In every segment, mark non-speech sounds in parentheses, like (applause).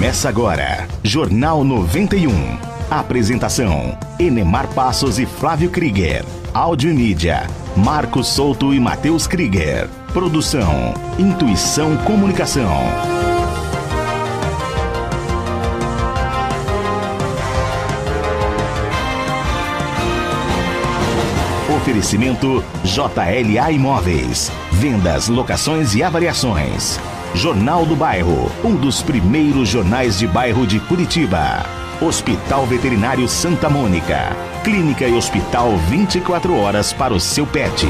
Começa agora, Jornal 91. Apresentação: Enemar Passos e Flávio Krieger. Áudio e mídia: Marcos Souto e Matheus Krieger. Produção: Intuição Comunicação. Oferecimento JLA Imóveis. Vendas, locações e avaliações. Jornal do Bairro, um dos primeiros jornais de bairro de Curitiba. Hospital Veterinário Santa Mônica. Clínica e hospital 24 horas para o seu pet.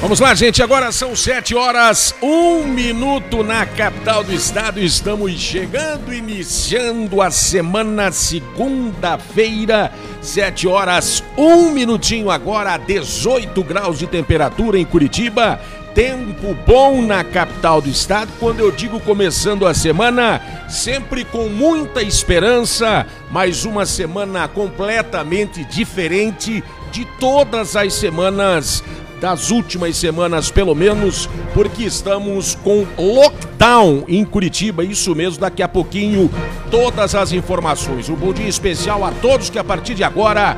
Vamos lá, gente. Agora são sete horas, um minuto na capital do estado. Estamos chegando, iniciando a semana segunda-feira, sete horas, um minutinho agora, 18 graus de temperatura em Curitiba. Tempo bom na capital do estado. Quando eu digo começando a semana, sempre com muita esperança. Mais uma semana completamente diferente de todas as semanas das últimas semanas, pelo menos, porque estamos com lockdown em Curitiba. Isso mesmo, daqui a pouquinho, todas as informações. Um bom dia especial a todos que a partir de agora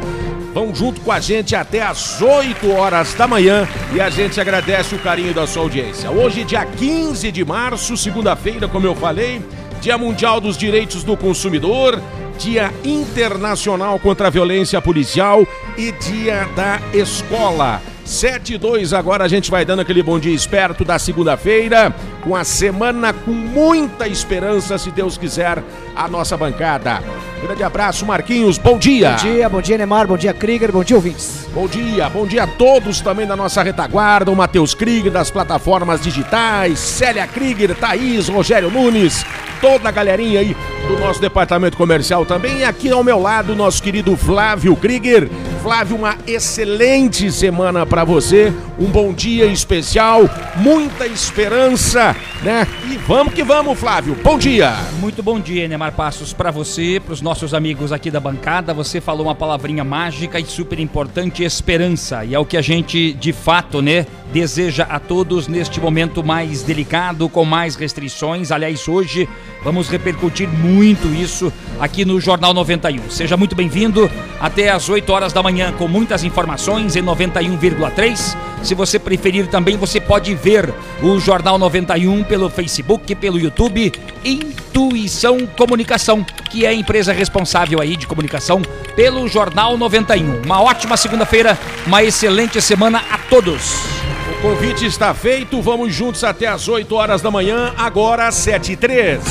vão junto com a gente até às 8 horas da manhã e a gente agradece o carinho da sua audiência. Hoje, dia 15 de março, segunda-feira, como eu falei, Dia Mundial dos Direitos do Consumidor. Dia Internacional contra a Violência Policial e Dia da Escola. 7 e 2, agora a gente vai dando aquele bom dia esperto da segunda-feira, com a semana com muita esperança, se Deus quiser, a nossa bancada. Grande abraço, Marquinhos, bom dia. Bom dia, bom dia, Neymar, bom dia, Krieger, bom dia, ouvintes. Bom dia, bom dia a todos também da nossa retaguarda, o Matheus Krieger das plataformas digitais, Célia Krieger, Thaís, Rogério Nunes, toda a galerinha aí do nosso departamento comercial também. E aqui ao meu lado, nosso querido Flávio Krieger. Flávio, uma excelente semana para você, um bom dia especial, muita esperança, né? E vamos que vamos, Flávio. Bom dia. Muito bom dia, Neymar Passos, para você, para os nossos amigos aqui da bancada. Você falou uma palavrinha mágica e super importante, esperança. E é o que a gente, de fato, né, deseja a todos neste momento mais delicado, com mais restrições. Aliás, hoje vamos repercutir muito isso aqui no Jornal 91. Seja muito bem-vindo até às 8 horas da manhã com muitas informações em 91,3. Se você preferir também, você pode ver o Jornal 91 pelo Facebook, pelo YouTube, Intuição Comunicação, que é a empresa responsável aí de comunicação pelo Jornal 91. Uma ótima segunda-feira, uma excelente semana a todos. O convite está feito, vamos juntos até às 8 horas da manhã, agora 7 e 3.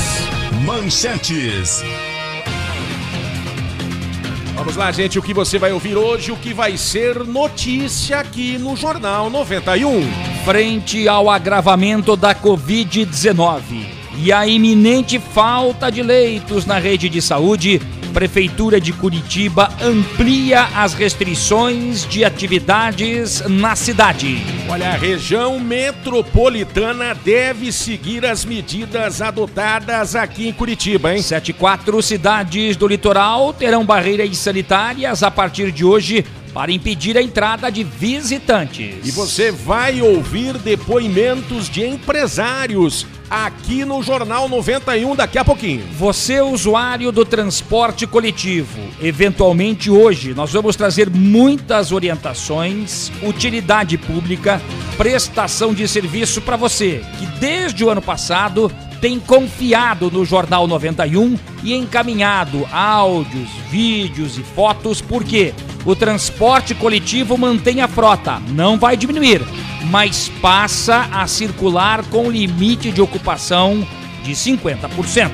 Manchetes. Vamos lá, gente, o que você vai ouvir hoje, o que vai ser notícia aqui no Jornal 91. Frente ao agravamento da Covid-19 e a iminente falta de leitos na rede de saúde, Prefeitura de Curitiba amplia as restrições de atividades na cidade. Olha, a região metropolitana deve seguir as medidas adotadas aqui em Curitiba, hein? Sete quatro cidades do litoral terão barreiras sanitárias a partir de hoje para impedir a entrada de visitantes. E você vai ouvir depoimentos de empresários aqui no Jornal 91 daqui a pouquinho. Você, usuário do transporte coletivo, eventualmente hoje nós vamos trazer muitas orientações, utilidade pública, prestação de serviço para você que desde o ano passado tem confiado no Jornal 91 e encaminhado áudios, vídeos e fotos, porque o transporte coletivo mantém a frota, não vai diminuir, mas passa a circular com limite de ocupação de 50%.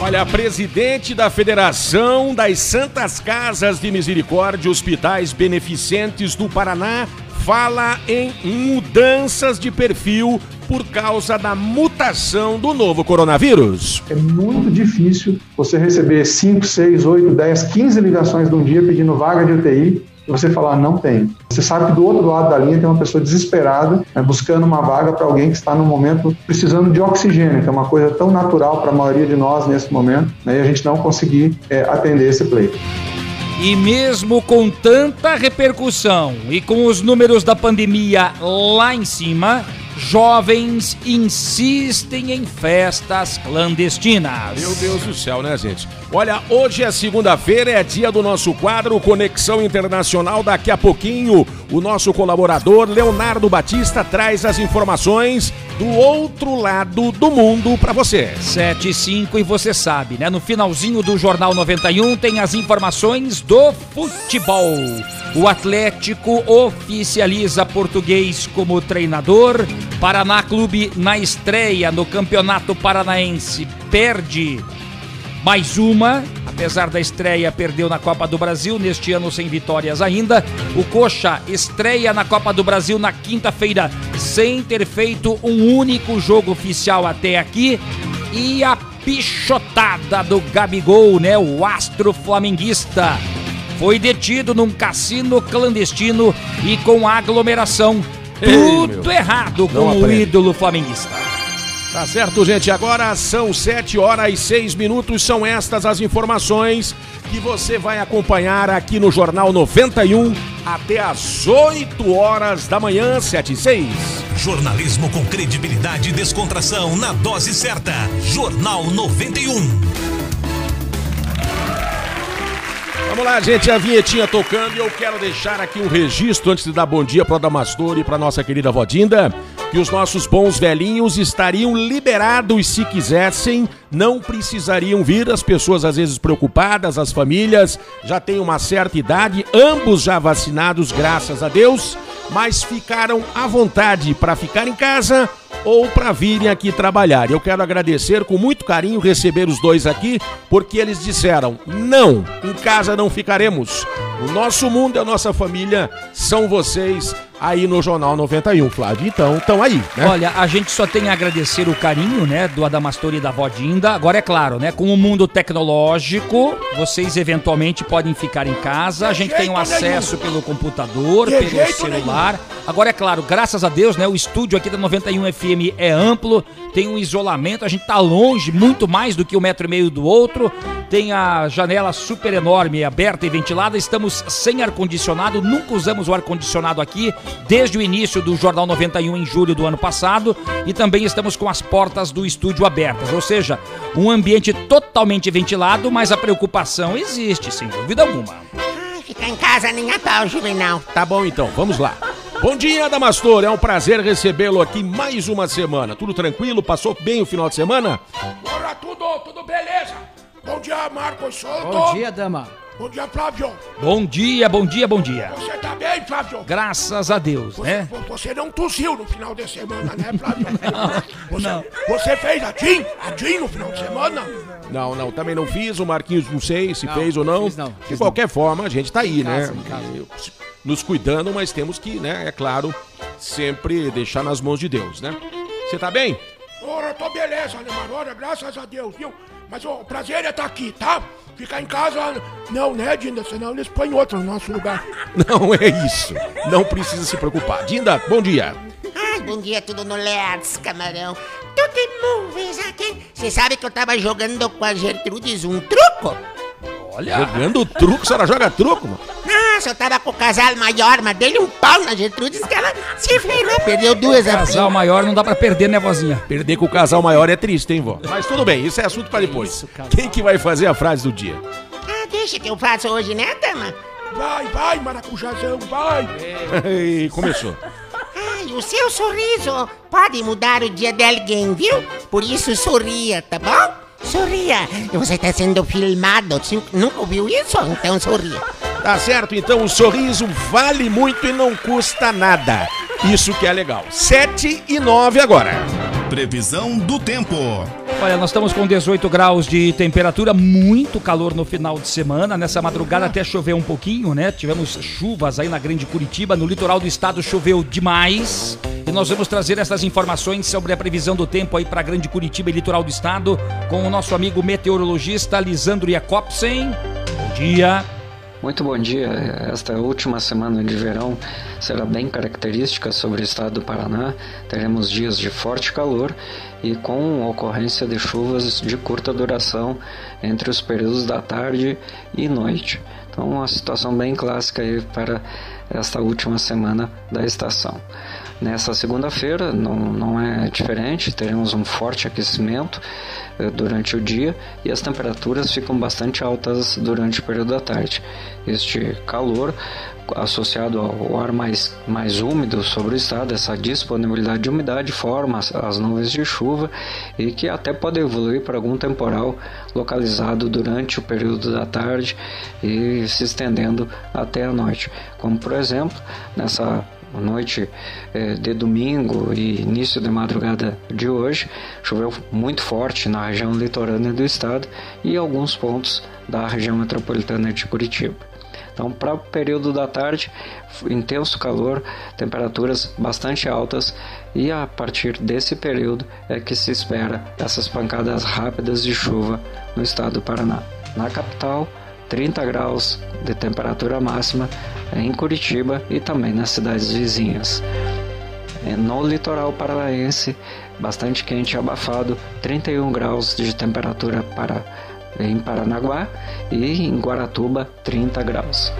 Olha, a presidente da Federação das Santas Casas de Misericórdia Hospitais Beneficentes do Paraná fala em mudanças de perfil por causa da mutação do novo coronavírus. É muito difícil você receber 5, 6, 8, 10, 15 ligações de um dia pedindo vaga de UTI e você falar não tem. Você sabe que do outro lado da linha tem uma pessoa desesperada né, buscando uma vaga para alguém que está no momento precisando de oxigênio, que é uma coisa tão natural para a maioria de nós nesse momento, né, e a gente não conseguir é, atender esse pleito. E mesmo com tanta repercussão e com os números da pandemia lá em cima, Jovens insistem em festas clandestinas. Meu Deus do céu, né, gente? Olha, hoje é segunda-feira, é dia do nosso quadro Conexão Internacional. Daqui a pouquinho, o nosso colaborador Leonardo Batista traz as informações do outro lado do mundo para você. 7 e 5 e você sabe, né? No finalzinho do Jornal 91 tem as informações do futebol. O Atlético oficializa português como treinador. Paraná Clube na estreia no Campeonato Paranaense perde mais uma, apesar da estreia, perdeu na Copa do Brasil, neste ano sem vitórias ainda. O Coxa estreia na Copa do Brasil na quinta-feira, sem ter feito um único jogo oficial até aqui. E a pichotada do Gabigol, né? O astro flamenguista. Foi detido num cassino clandestino e com aglomeração. Tudo Ei, errado com o ídolo flamenguista. Tá certo, gente. Agora são 7 horas e 6 minutos. São estas as informações que você vai acompanhar aqui no Jornal 91 até às 8 horas da manhã, 7 e 6. Jornalismo com credibilidade e descontração na dose certa. Jornal 91. Vamos lá, gente, a vinhetinha tocando e eu quero deixar aqui um registro antes de dar bom dia para o Damastor e para nossa querida Vodinda, que os nossos bons velhinhos estariam liberados se quisessem, não precisariam vir, as pessoas às vezes preocupadas, as famílias já têm uma certa idade, ambos já vacinados, graças a Deus, mas ficaram à vontade para ficar em casa ou para virem aqui trabalhar. Eu quero agradecer com muito carinho receber os dois aqui, porque eles disseram: não, em casa não ficaremos. O nosso mundo e a nossa família são vocês aí no Jornal 91, Flávio. Então, estão aí, né? Olha, a gente só tem a agradecer o carinho, né, do Adamastor e da Vodinda. Agora é claro, né, com o mundo tecnológico, vocês eventualmente podem ficar em casa. A gente tem um acesso pelo computador, pelo celular. Agora é claro, graças a Deus, né, o estúdio aqui da 91 FM é amplo, tem um isolamento, a gente tá longe, muito mais do que um metro e meio do outro. Tem a janela super enorme, aberta e ventilada. Estamos sem ar-condicionado, nunca usamos o ar-condicionado aqui desde o início do Jornal 91 em julho do ano passado e também estamos com as portas do estúdio abertas, ou seja, um ambiente totalmente ventilado, mas a preocupação existe, sem dúvida alguma. Ai, ficar em casa nem a pau, Juvenal. Tá bom então, vamos lá. Bom dia, Damastor. É um prazer recebê-lo aqui mais uma semana. Tudo tranquilo? Passou bem o final de semana? Bora, tudo, tudo beleza. Bom dia, Marcos Souto. Bom dia, dama. Bom dia, Flávio. Bom dia, bom dia, bom dia. Você tá bem, Flávio? Graças a Deus, Você, né? você não tossiu no final de semana, né, Flávio? (laughs) você, você fez a Jean? A Jean no final de semana? Não, não, também não fiz. O Marquinhos não sei se Não, fez ou não. fiz não, De fiz qualquer forma, a gente tá aí, casa, né? casa. Eu- Nos cuidando, mas temos que, né, é claro, sempre deixar nas mãos de Deus, né? Você tá bem? Ora, eu tô beleza, né? Olha, graças a Deus, viu? Mas o prazer é estar aqui, tá? Ficar em casa, não, né, Dinda? Senão eles põem outro no nosso lugar. (laughs) Não é isso. Não precisa se preocupar. Dinda, bom dia. Ai, bom dia, tudo no Lertz, camarão. Tudo em movies aqui. Você sabe que eu tava jogando com a Gertrudes um truco? Olha, Jogando truco, a senhora joga truco, mano? Nossa, eu tava com o casal maior, mas dei um pau na Gertrudes que ela se ferrou. Perdeu duas casal assim. maior não dá pra perder, né, vozinha? Perder com o casal maior é triste, hein, vó? Mas tudo bem, isso é assunto pra depois. Isso. Quem que vai fazer a frase do dia? Ah, deixa que eu faço hoje, né, dama? Vai, vai, maracujazão, vai. (laughs) Ei, Começou. Ai, o seu sorriso pode mudar o dia de alguém, viu? Por isso sorria, tá bom? Sorria. E você está sendo filmado. Você nunca ouviu isso? Então sorria. Tá certo? Então o sorriso vale muito e não custa nada. Isso que é legal. 7 e 9 agora. Previsão do tempo. Olha, nós estamos com 18 graus de temperatura, muito calor no final de semana. Nessa madrugada até choveu um pouquinho, né? Tivemos chuvas aí na Grande Curitiba, no litoral do estado choveu demais. E nós vamos trazer essas informações sobre a previsão do tempo aí para Grande Curitiba e litoral do estado com o nosso amigo meteorologista Lisandro Jacobsen. Bom dia. Muito bom dia. Esta última semana de verão será bem característica sobre o estado do Paraná. Teremos dias de forte calor e com ocorrência de chuvas de curta duração entre os períodos da tarde e noite. Então, uma situação bem clássica aí para esta última semana da estação. Nessa segunda-feira não, não é diferente, teremos um forte aquecimento eh, durante o dia e as temperaturas ficam bastante altas durante o período da tarde. Este calor associado ao ar mais, mais úmido sobre o estado, essa disponibilidade de umidade forma as, as nuvens de chuva e que até pode evoluir para algum temporal localizado durante o período da tarde e se estendendo até a noite, como por exemplo nessa noite eh, de domingo e início de madrugada de hoje, choveu muito forte na região litorânea do estado e alguns pontos da região metropolitana de Curitiba. Então, para o período da tarde, intenso calor, temperaturas bastante altas e a partir desse período é que se espera essas pancadas rápidas de chuva no estado do Paraná. Na capital, 30 graus de temperatura máxima em Curitiba e também nas cidades vizinhas. É, no litoral paranaense, bastante quente e abafado, 31 graus de temperatura para em Paranaguá e em Guaratuba 30 graus.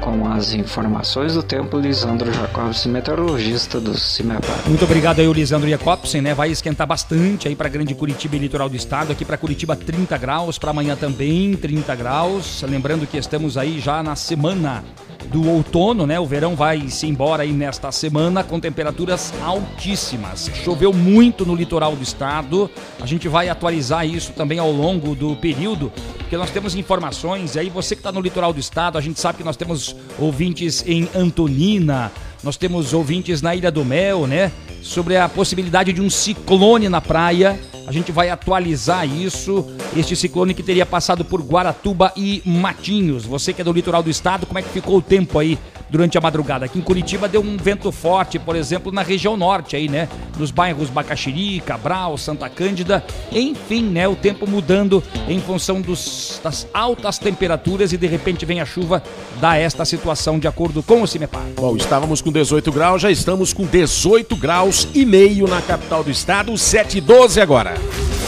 Com as informações do tempo, Lisandro Jacobsen, meteorologista do CIMEPAR. Muito obrigado aí, Lisandro Jacobsen, né? Vai esquentar bastante aí para Grande Curitiba e litoral do estado. Aqui para Curitiba 30 graus, para amanhã também 30 graus. Lembrando que estamos aí já na semana do outono, né? O verão vai se embora aí nesta semana com temperaturas altíssimas. Choveu muito no litoral do estado. A gente vai atualizar isso também ao longo do período, porque nós temos informações. E aí você que está no litoral do estado, a gente sabe que nós temos ouvintes em Antonina, nós temos ouvintes na Ilha do Mel, né? Sobre a possibilidade de um ciclone na praia. A gente vai atualizar isso. Este ciclone que teria passado por Guaratuba e Matinhos. Você que é do litoral do estado, como é que ficou o tempo aí durante a madrugada? Aqui em Curitiba deu um vento forte, por exemplo, na região norte aí, né? Nos bairros Bacaxiri, Cabral, Santa Cândida. Enfim, né? O tempo mudando em função dos, das altas temperaturas e de repente vem a chuva, dá esta situação de acordo com o CIMEPAR. Bom, estávamos com 18 graus, já estamos com 18 graus e meio na capital do estado, 7 e 12 agora.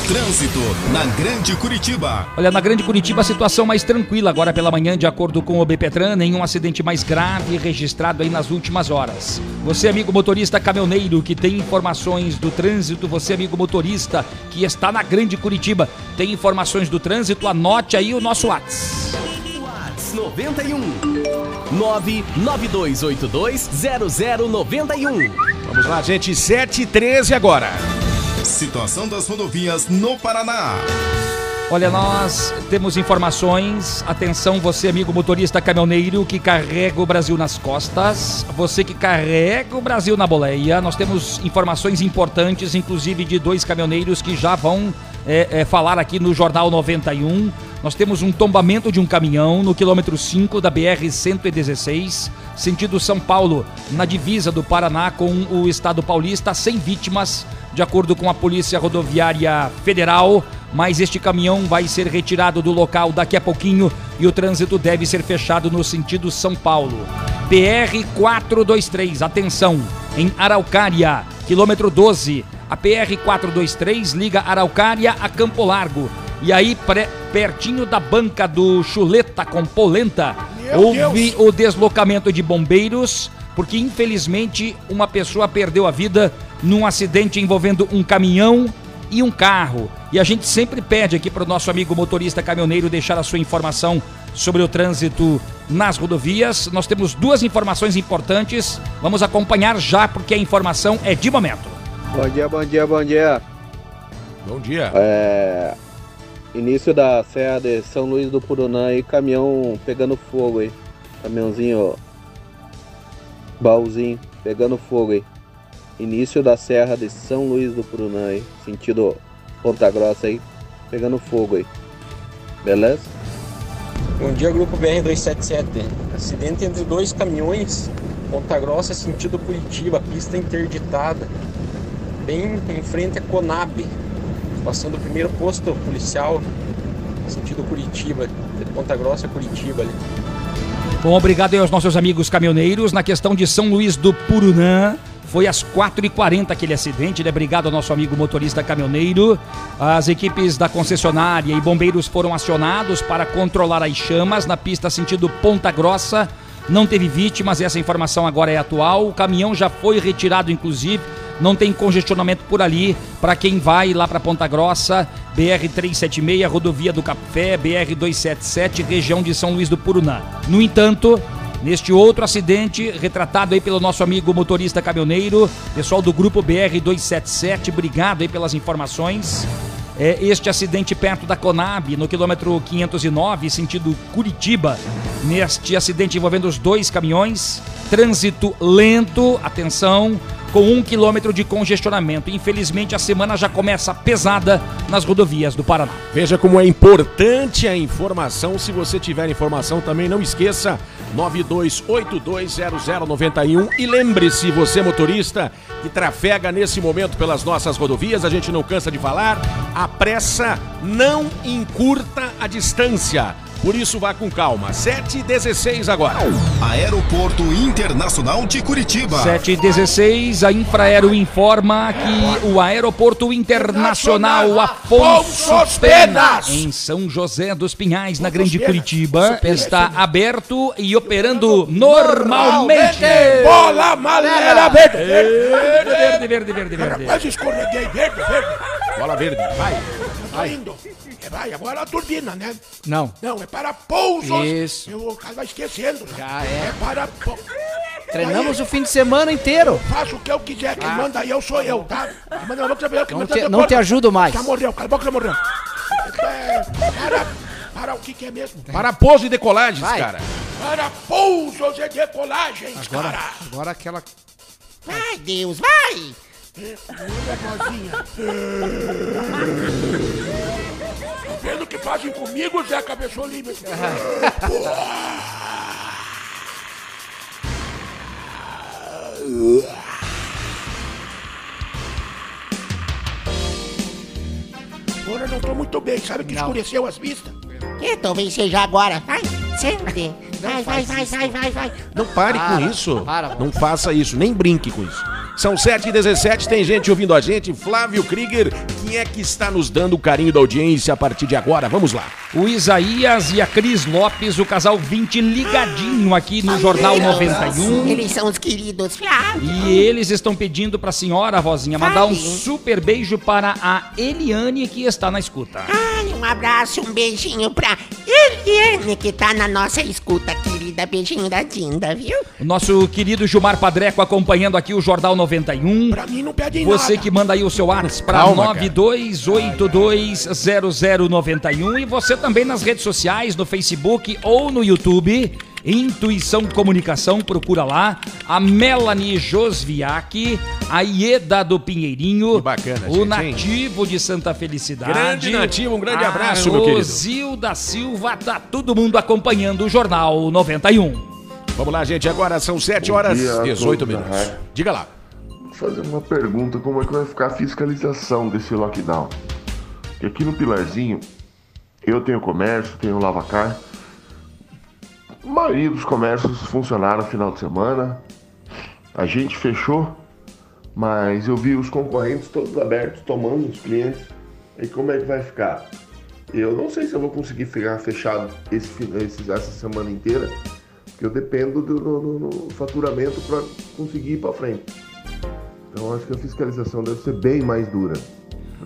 Trânsito na Grande Curitiba. Olha, na Grande Curitiba a situação mais tranquila agora pela manhã, de acordo com o BPTran, nenhum acidente mais grave registrado aí nas últimas horas. Você, amigo motorista caminhoneiro que tem informações do trânsito, você, amigo motorista que está na Grande Curitiba, tem informações do trânsito, anote aí o nosso WhatsApp. WhatsApp 91 992820091. Vamos lá, gente, 7 e 13 agora. Situação das rodovias no Paraná. Olha, nós temos informações. Atenção, você, amigo motorista caminhoneiro que carrega o Brasil nas costas, você que carrega o Brasil na boleia. Nós temos informações importantes, inclusive de dois caminhoneiros que já vão é, é, falar aqui no Jornal 91. Nós temos um tombamento de um caminhão no quilômetro 5 da BR-116, sentido São Paulo, na divisa do Paraná com o estado paulista, sem vítimas, de acordo com a Polícia Rodoviária Federal. Mas este caminhão vai ser retirado do local daqui a pouquinho e o trânsito deve ser fechado no sentido São Paulo. PR-423, atenção, em Araucária, quilômetro 12. A PR-423 liga Araucária a Campo Largo. E aí, pertinho da banca do Chuleta com Polenta, Meu houve Deus. o deslocamento de bombeiros, porque infelizmente uma pessoa perdeu a vida num acidente envolvendo um caminhão e um carro. E a gente sempre pede aqui para o nosso amigo motorista caminhoneiro deixar a sua informação sobre o trânsito nas rodovias. Nós temos duas informações importantes. Vamos acompanhar já, porque a informação é de momento. Bom dia, bom dia, bom dia. Bom dia. É. Início da Serra de São Luís do Purunã aí, caminhão pegando fogo aí. Caminhãozinho, baúzinho, pegando fogo aí. Início da Serra de São Luís do Purunã aí, sentido Ponta Grossa aí, pegando fogo aí. Beleza? Bom dia, grupo BR-277. Acidente entre dois caminhões, Ponta Grossa, sentido Curitiba, pista interditada, bem em frente à Conab, passando o primeiro posto policial, sentido Curitiba, de Ponta Grossa a Curitiba ali. Bom, obrigado aí aos nossos amigos caminhoneiros. Na questão de São Luís do Purunã, foi às 4h40 aquele acidente, né? Obrigado ao nosso amigo motorista caminhoneiro. As equipes da concessionária e bombeiros foram acionados para controlar as chamas na pista sentido Ponta Grossa. não teve vítimas, essa informação agora é atual. O caminhão já foi retirado, inclusive. Não tem congestionamento por ali para quem vai lá para Ponta Grossa, BR 376, rodovia do Café, BR 277, região de São Luís do Purunã. No entanto, neste outro acidente, retratado aí pelo nosso amigo motorista caminhoneiro, pessoal do grupo BR 277, obrigado aí pelas informações. É, este acidente perto da Conab, no quilômetro 509, sentido Curitiba. Neste acidente envolvendo os dois caminhões, trânsito lento, atenção, com um quilômetro de congestionamento. Infelizmente, a semana já começa pesada nas rodovias do Paraná. Veja como é importante a informação. Se você tiver informação, também não esqueça 92820091 e lembre-se, você motorista que trafega nesse momento pelas nossas rodovias, a gente não cansa de falar, a pressa não encurta a distância. Por isso vá com calma. 7 e 16 agora. Aeroporto Internacional de Curitiba. 7 e 16 a Infraero informa que o Aeroporto Internacional Afonso Pena, em São José dos Pinhais, na Grande Curitiba, está aberto e operando normalmente. Bola malera verde. Verde, verde, verde, verde. Quase escorreguei, verde, verde. Bola verde. Vai. Indo. É, Vai, agora a turbina, né? Não. Não, é para pousos. Isso. Eu, o cara vai esquecendo. né? Já é. É para pou- Treinamos o fim de semana inteiro. Faço o que eu quiser, quem manda aí eu sou eu, tá? Quem manda eu vou eu que Não manda te- não te ajudo mais. Já morreu, cala a boca, já morreu. É, para, para o que que é mesmo? Para pouso e decolagens, Vai. cara. Para pousos e decolagens, Agora, cara. agora aquela. Vai, Deus, vai! Nervosinha. Tá vendo o que fazem comigo, Zé Cabeça Livre? Agora eu não tô muito bem, sabe que Não. escureceu as vistas? É, talvez seja agora. Vai, sente. Vai, vai, vai, vai, vai, vai. Não pare Para, com isso. para, não faça isso, nem brinque com isso. São 7 e 17 tem gente ouvindo a gente. Flávio Krieger, quem é que está nos dando o carinho da audiência a partir de agora? Vamos lá. O Isaías e a Cris Lopes, o casal 20 ligadinho aqui no Jornal 91. Eles são os queridos Flávio. E eles estão pedindo pra senhora, vozinha, mandar um super beijo para a Eliane que está na escuta. Ai, um abraço, um beijinho pra Eliane, que tá na nossa escuta, querida. Beijinho da Dinda, viu? O nosso querido Gilmar Padreco acompanhando aqui o Jornal 91. Pra mim não pede Você nada. que manda aí o seu WhatsApp cara. 92820091 e você também nas redes sociais, no Facebook ou no YouTube. Intuição Comunicação, procura lá. A Melanie Josviak, a Ieda do Pinheirinho, Que bacana, o gente, Nativo de Santa Felicidade. Grande Nativo, um grande a abraço, meu querido. Rosil da Silva, tá todo mundo acompanhando o Jornal 91. Vamos lá, gente. Agora são 7 horas a 18 todos da minutos. Diga lá. Vou fazer uma pergunta: como é que vai ficar a fiscalização desse lockdown? Porque aqui no Pilarzinho, eu tenho comércio, tenho lavacar. A maioria dos comércios funcionaram no final de semana. A gente fechou, mas eu vi os concorrentes todos abertos, tomando os clientes. E como é que vai ficar? Eu não sei se eu vou conseguir ficar fechado esse, esse- essa semana inteira, porque eu dependo do, do- do- do faturamento para conseguir ir para frente. Então acho que a fiscalização deve ser bem mais dura.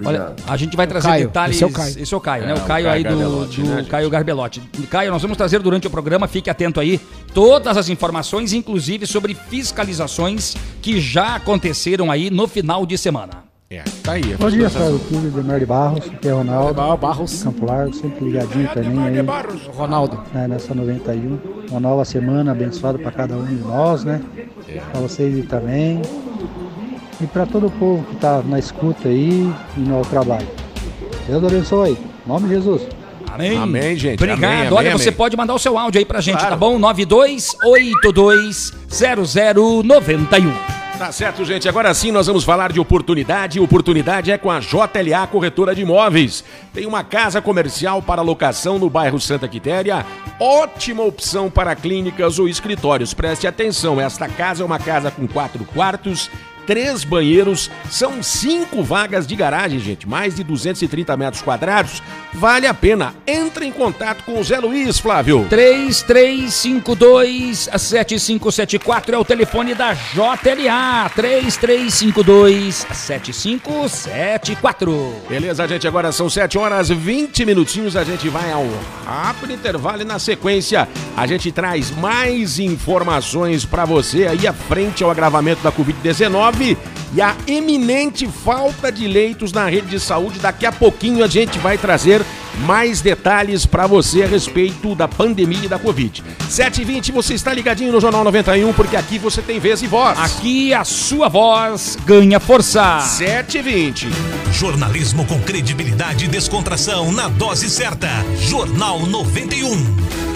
Olha, a gente vai trazer Caio, detalhes. esse é o Caio. Esse é o Caio, né? É, O o Caio Caio aí do, Garbelotti, do né? Caio Garbelotti. Caio, nós vamos trazer durante o programa, fique atento aí, todas as informações, inclusive sobre fiscalizações que já aconteceram aí no final de semana. É, tá aí. Bom dia. Flávio Clube, Demar de Barros, aqui é Ronaldo. Barros. Campo Largo, sempre ligadinho também aí, Barros. Ronaldo. né, nessa 91. Uma nova semana abençoada para cada um de nós, né? Para vocês aí também. E para todo o povo que está na escuta aí e no trabalho. Deus abençoe. Em nome de Jesus. Amém? Amém, gente. Obrigado. Amém, Olha, amém, você amém. pode mandar o seu áudio aí pra gente, Claro. tá bom? 92820091. Tá certo, gente. Agora sim nós vamos falar de oportunidade. Oportunidade é com a JLA Corretora de Imóveis. Tem uma casa comercial para locação no bairro Santa Quitéria. Ótima opção para clínicas ou escritórios. Preste atenção, esta casa é uma casa com quatro quartos, três banheiros, são cinco vagas de garagem, gente, mais de 230 metros quadrados. Vale a pena. Entre em contato com o Zé Luiz, Flávio. 3352-7574 é o telefone da JLA. 3352-7574. Beleza, gente, agora são 7 horas 20 minutinhos. A gente vai ao rápido intervalo e na sequência a gente traz mais informações para você aí à frente ao agravamento da Covid-19 e a eminente falta de leitos na rede de saúde. Daqui a pouquinho a gente vai trazer mais detalhes para você a respeito da pandemia e da Covid. 7h20, você está ligadinho no Jornal 91, porque aqui você tem vez e voz. Aqui a sua voz ganha força. 7h20. Jornalismo com credibilidade e descontração na dose certa. Jornal 91.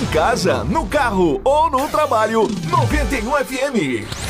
Em casa, no carro ou no trabalho, 91 FM.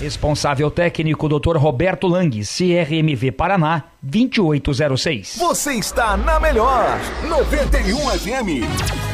Responsável técnico Dr. Roberto Lang, CRMV Paraná, 2806. Você está na melhor 91 FM.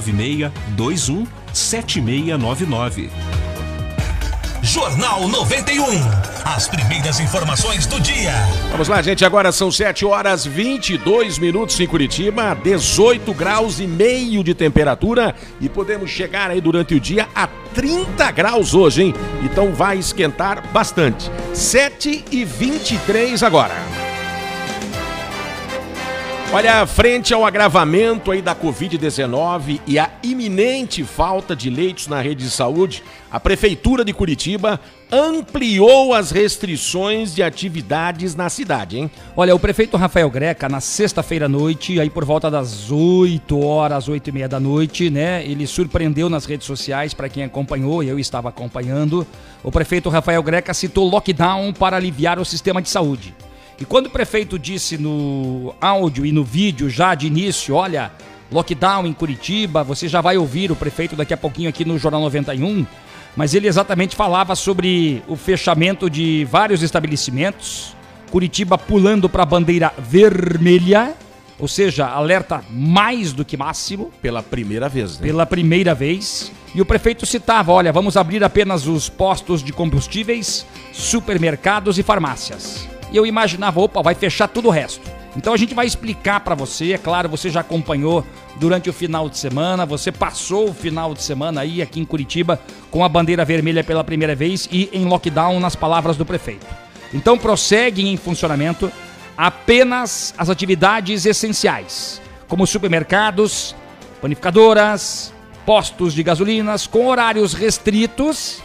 21 7699. Jornal 91. As primeiras informações do dia. Vamos lá, gente. Agora são 7 horas 22 minutos em Curitiba, 18 graus e meio de temperatura e podemos chegar aí durante o dia a 30 graus hoje, hein? Então vai esquentar bastante. 7 e 23 agora. Olha, frente ao agravamento aí da Covid-19 e a iminente falta de leitos na rede de saúde, a Prefeitura de Curitiba ampliou as restrições de atividades na cidade, hein? Olha, o prefeito Rafael Greca, na sexta-feira à noite, aí por volta das 8 horas, 8 e meia da noite, né? Ele surpreendeu nas redes sociais, para quem acompanhou, e eu estava acompanhando. O prefeito Rafael Greca citou lockdown para aliviar o sistema de saúde. E quando o prefeito disse no áudio e no vídeo já de início, olha, lockdown em Curitiba, você já vai ouvir o prefeito daqui a pouquinho aqui no Jornal 91, mas ele exatamente falava sobre o fechamento de vários estabelecimentos, Curitiba pulando para a bandeira vermelha, ou seja, alerta mais do que máximo. Pela primeira vez, né? Pela primeira vez. E o prefeito citava: olha, vamos abrir apenas os postos de combustíveis, supermercados e farmácias e eu imaginava, opa, vai fechar tudo o resto. Então a gente vai explicar para você, é claro, você já acompanhou durante o final de semana, você passou o final de semana aí aqui em Curitiba com a bandeira vermelha pela primeira vez e em lockdown nas palavras do prefeito. Então prosseguem em funcionamento apenas as atividades essenciais, como supermercados, panificadoras, postos de gasolinas com horários restritos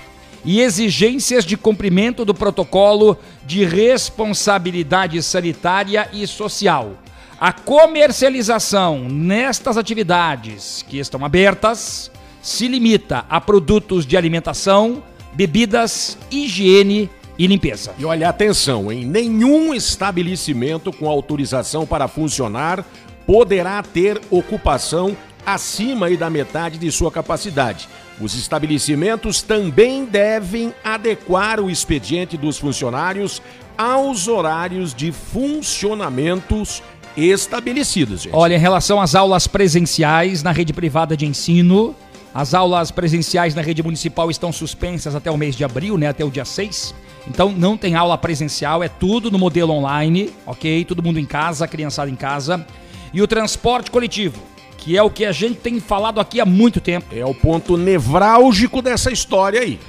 e exigências de cumprimento do protocolo de responsabilidade sanitária e social. A comercialização nestas atividades que estão abertas se limita a produtos de alimentação, bebidas, higiene e limpeza. E olha, atenção, em nenhum estabelecimento com autorização para funcionar poderá ter ocupação acima da metade de sua capacidade. Os estabelecimentos também devem adequar o expediente dos funcionários aos horários de funcionamentos estabelecidos, gente. Olha, em relação às aulas presenciais na rede privada de ensino, as aulas presenciais na rede municipal estão suspensas até o mês de abril, né? Até o dia 6. Então não tem aula presencial, é tudo no modelo online, ok? Todo mundo em casa, criançada em casa. E o transporte coletivo, que é o que a gente tem falado aqui há muito tempo. É o ponto nevrálgico dessa história aí.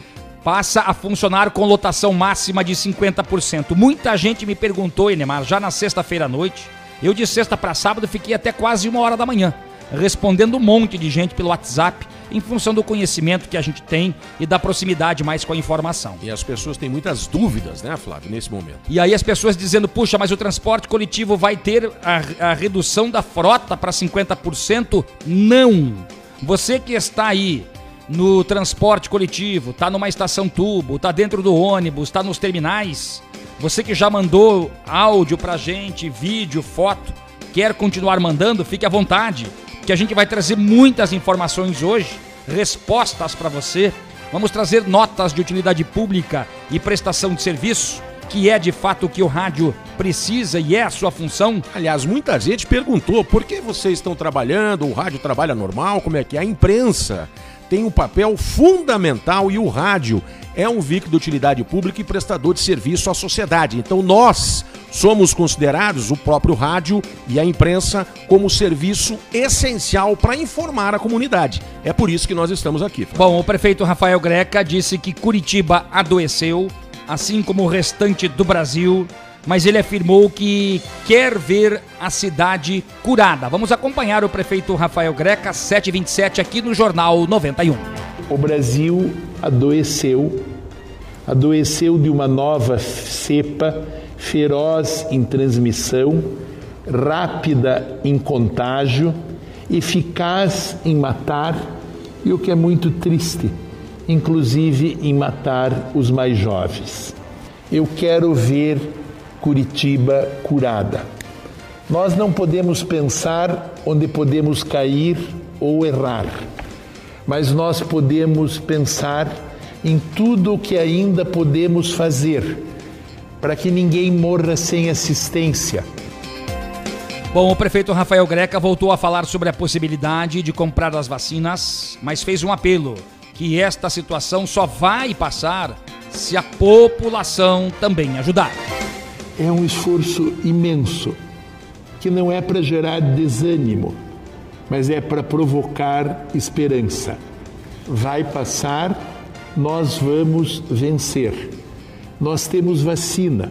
Passa a funcionar com lotação máxima de 50%. Muita gente me perguntou, Enemar, já na sexta-feira à noite. Eu de sexta para sábado fiquei até quase uma hora da manhã, respondendo um monte de gente pelo WhatsApp, em função do conhecimento que a gente tem e da proximidade mais com a informação. E as pessoas têm muitas dúvidas, né, Flávio, nesse momento. E aí as pessoas dizendo, puxa, mas o transporte coletivo vai ter a, a redução da frota para 50%? Não! Você que está aí no transporte coletivo, tá numa estação tubo, tá dentro do ônibus, tá nos terminais, você que já mandou áudio pra gente, vídeo, foto, quer continuar mandando, fique à vontade, que a gente vai trazer muitas informações hoje, respostas para você. Vamos trazer notas de utilidade pública e prestação de serviço, que é de fato o que o rádio precisa e é a sua função. Aliás, muita gente perguntou por que vocês estão trabalhando, o rádio trabalha normal, como é que é? A imprensa tem um papel fundamental e o rádio é um veículo de utilidade pública e prestador de serviço à sociedade. Então nós somos considerados, o próprio rádio e a imprensa, como serviço essencial para informar a comunidade. É por isso que nós estamos aqui. Bom, o prefeito Rafael Greca disse que Curitiba adoeceu, assim como o restante do Brasil, mas ele afirmou que quer ver a cidade curada. Vamos acompanhar o prefeito Rafael Greca, 727, aqui no Jornal 91. O Brasil adoeceu, adoeceu de uma nova cepa feroz em transmissão, rápida em contágio, eficaz em matar e o que é muito triste, inclusive em matar os mais jovens. Eu quero ver Curitiba curada. Nós não podemos pensar onde podemos cair ou errar, mas nós podemos pensar em tudo o que ainda podemos fazer para que ninguém morra sem assistência. Bom, o prefeito Rafael Greca voltou a falar sobre a possibilidade de comprar as vacinas, mas fez um apelo que esta situação só vai passar se a população também ajudar é um esforço imenso, que não é para gerar desânimo, mas é para provocar esperança. Vai passar, nós vamos vencer. Nós temos vacina,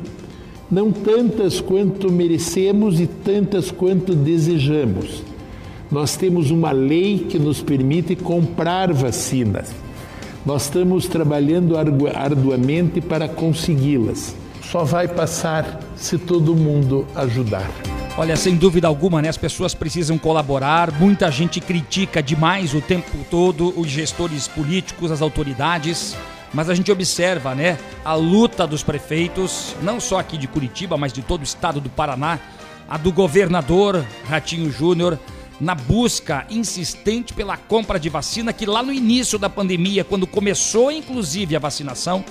não tantas quanto merecemos e tantas quanto desejamos. Nós temos uma lei que nos permite comprar vacinas. Nós estamos trabalhando arduamente para consegui-las só vai passar se todo mundo ajudar. Olha, sem dúvida alguma, né? As pessoas precisam colaborar. Muita gente critica demais o tempo todo os gestores políticos, as autoridades. Mas a gente observa, né, a luta dos prefeitos, não só aqui de Curitiba, mas de todo o estado do Paraná, a do governador Ratinho Júnior, na busca insistente pela compra de vacina, que lá no início da pandemia, quando começou inclusive a vacinação,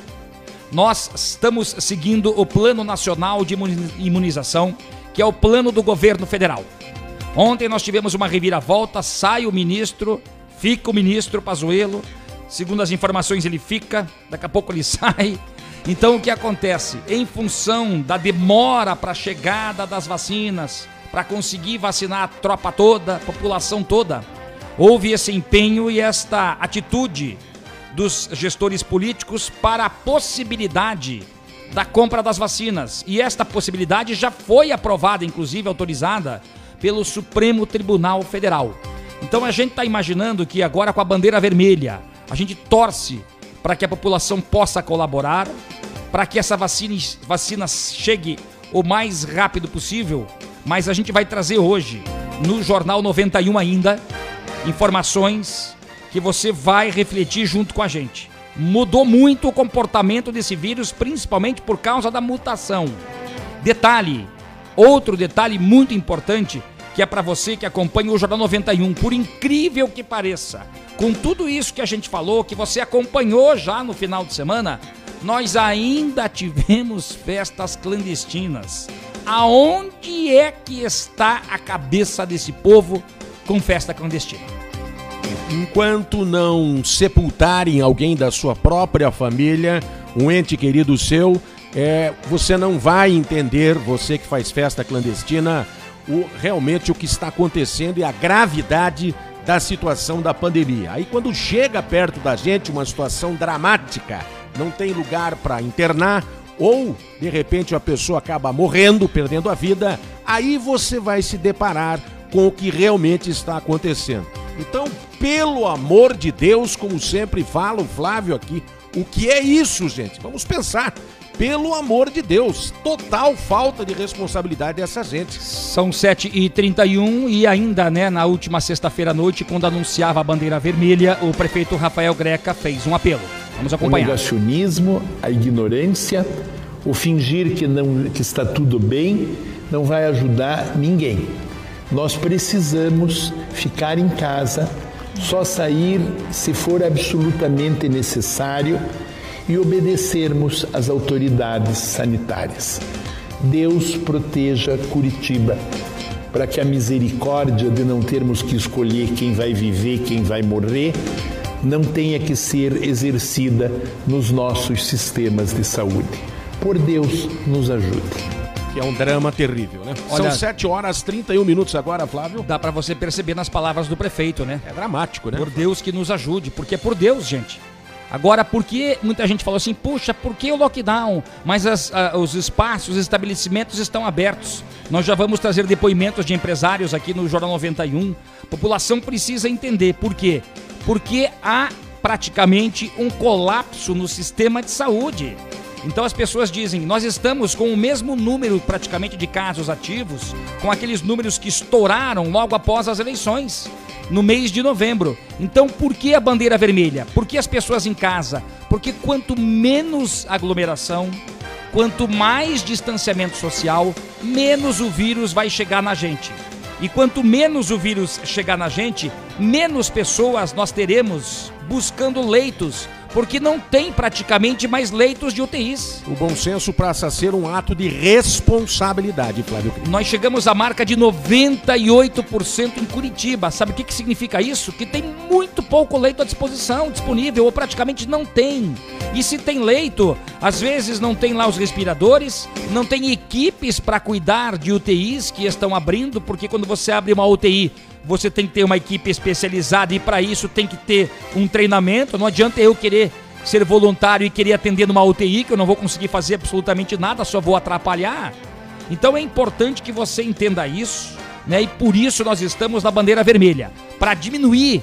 nós estamos seguindo o Plano Nacional de Imunização, que é o plano do governo federal. Ontem nós tivemos uma reviravolta, sai o ministro, fica o ministro Pazuello, segundo as informações ele fica, daqui a pouco ele (laughs) sai. Então o que acontece? Em função da demora para a chegada das vacinas, para conseguir vacinar a tropa toda, a população toda, houve esse empenho e esta atitude dos gestores políticos para a possibilidade da compra das vacinas. E esta possibilidade já foi aprovada, inclusive autorizada, pelo Supremo Tribunal Federal. Então a gente está imaginando que agora com a bandeira vermelha, a gente torce para que a população possa colaborar, para que essa vacina, vacina chegue o mais rápido possível. Mas a gente vai trazer hoje, no Jornal 91 ainda, informações que você vai refletir junto com a gente. Mudou muito o comportamento desse vírus, principalmente por causa da mutação. Detalhe, outro detalhe muito importante que é para você que acompanha o Jornal 91, por incrível que pareça, com tudo isso que a gente falou, que você acompanhou já no final de semana, nós ainda tivemos festas clandestinas. Aonde é que está a cabeça desse povo com festa clandestina? Enquanto não sepultarem alguém da sua própria família, um ente querido seu, é, você não vai entender, você que faz festa clandestina, o, realmente o que está acontecendo e a gravidade da situação da pandemia. Aí quando chega perto da gente uma situação dramática, não tem lugar para internar ou de repente a pessoa acaba morrendo, perdendo a vida, aí você vai se deparar com o que realmente está acontecendo. Então, pelo amor de Deus, como sempre fala o Flávio aqui, o que é isso, gente? Vamos pensar. Pelo amor de Deus, total falta de responsabilidade dessa gente. São 7h31 e ainda, né, na última sexta-feira à noite, quando anunciava a bandeira vermelha, o prefeito Rafael Greca fez um apelo. Vamos O acompanhar. negacionismo, a ignorância, o fingir que, não, que está tudo bem, não vai ajudar ninguém. Nós precisamos ficar em casa, só sair se for absolutamente necessário e obedecermos às autoridades sanitárias. Deus proteja Curitiba, para que a misericórdia de não termos que escolher quem vai viver, quem vai morrer, não tenha que ser exercida nos nossos sistemas de saúde. Por Deus, nos ajude. Que é um drama terrível, né? Olha- São 7 horas 31 minutos agora, Flávio. Dá pra você perceber nas palavras do prefeito, né? É dramático, né? Por Deus que nos ajude, porque é por Deus, gente. Agora, por que muita gente falou assim, puxa, por que o lockdown? Mas as- a- os espaços, os estabelecimentos estão abertos. Nós já vamos trazer depoimentos de empresários aqui no Jornal 91. A população precisa entender por quê. Porque há praticamente um colapso no sistema de saúde. Então as pessoas dizem, nós estamos com o mesmo número praticamente de casos ativos, com aqueles números que estouraram logo após as eleições, no mês de novembro. Então por que a bandeira vermelha? Por que as pessoas em casa? Porque quanto menos aglomeração, quanto mais distanciamento social, menos o vírus vai chegar na gente. E quanto menos o vírus chegar na gente, menos pessoas nós teremos buscando leitos, porque não tem praticamente mais leitos de UTIs. O bom senso passa a ser um ato de responsabilidade, Flávio. Nós chegamos à marca de 98% em Curitiba. Sabe o que, que significa isso? Que tem muito pouco leito à disposição, disponível, ou praticamente não tem. E se tem leito, às vezes não tem lá os respiradores, não tem equipes para cuidar de UTIs que estão abrindo, porque quando você abre uma UTI, você tem que ter uma equipe especializada e para isso tem que ter um treinamento. Não adianta eu querer ser voluntário e querer atender numa UTI, que eu não vou conseguir fazer absolutamente nada, só vou atrapalhar. Então é importante que você entenda isso, né? E por isso nós estamos na bandeira vermelha, para diminuir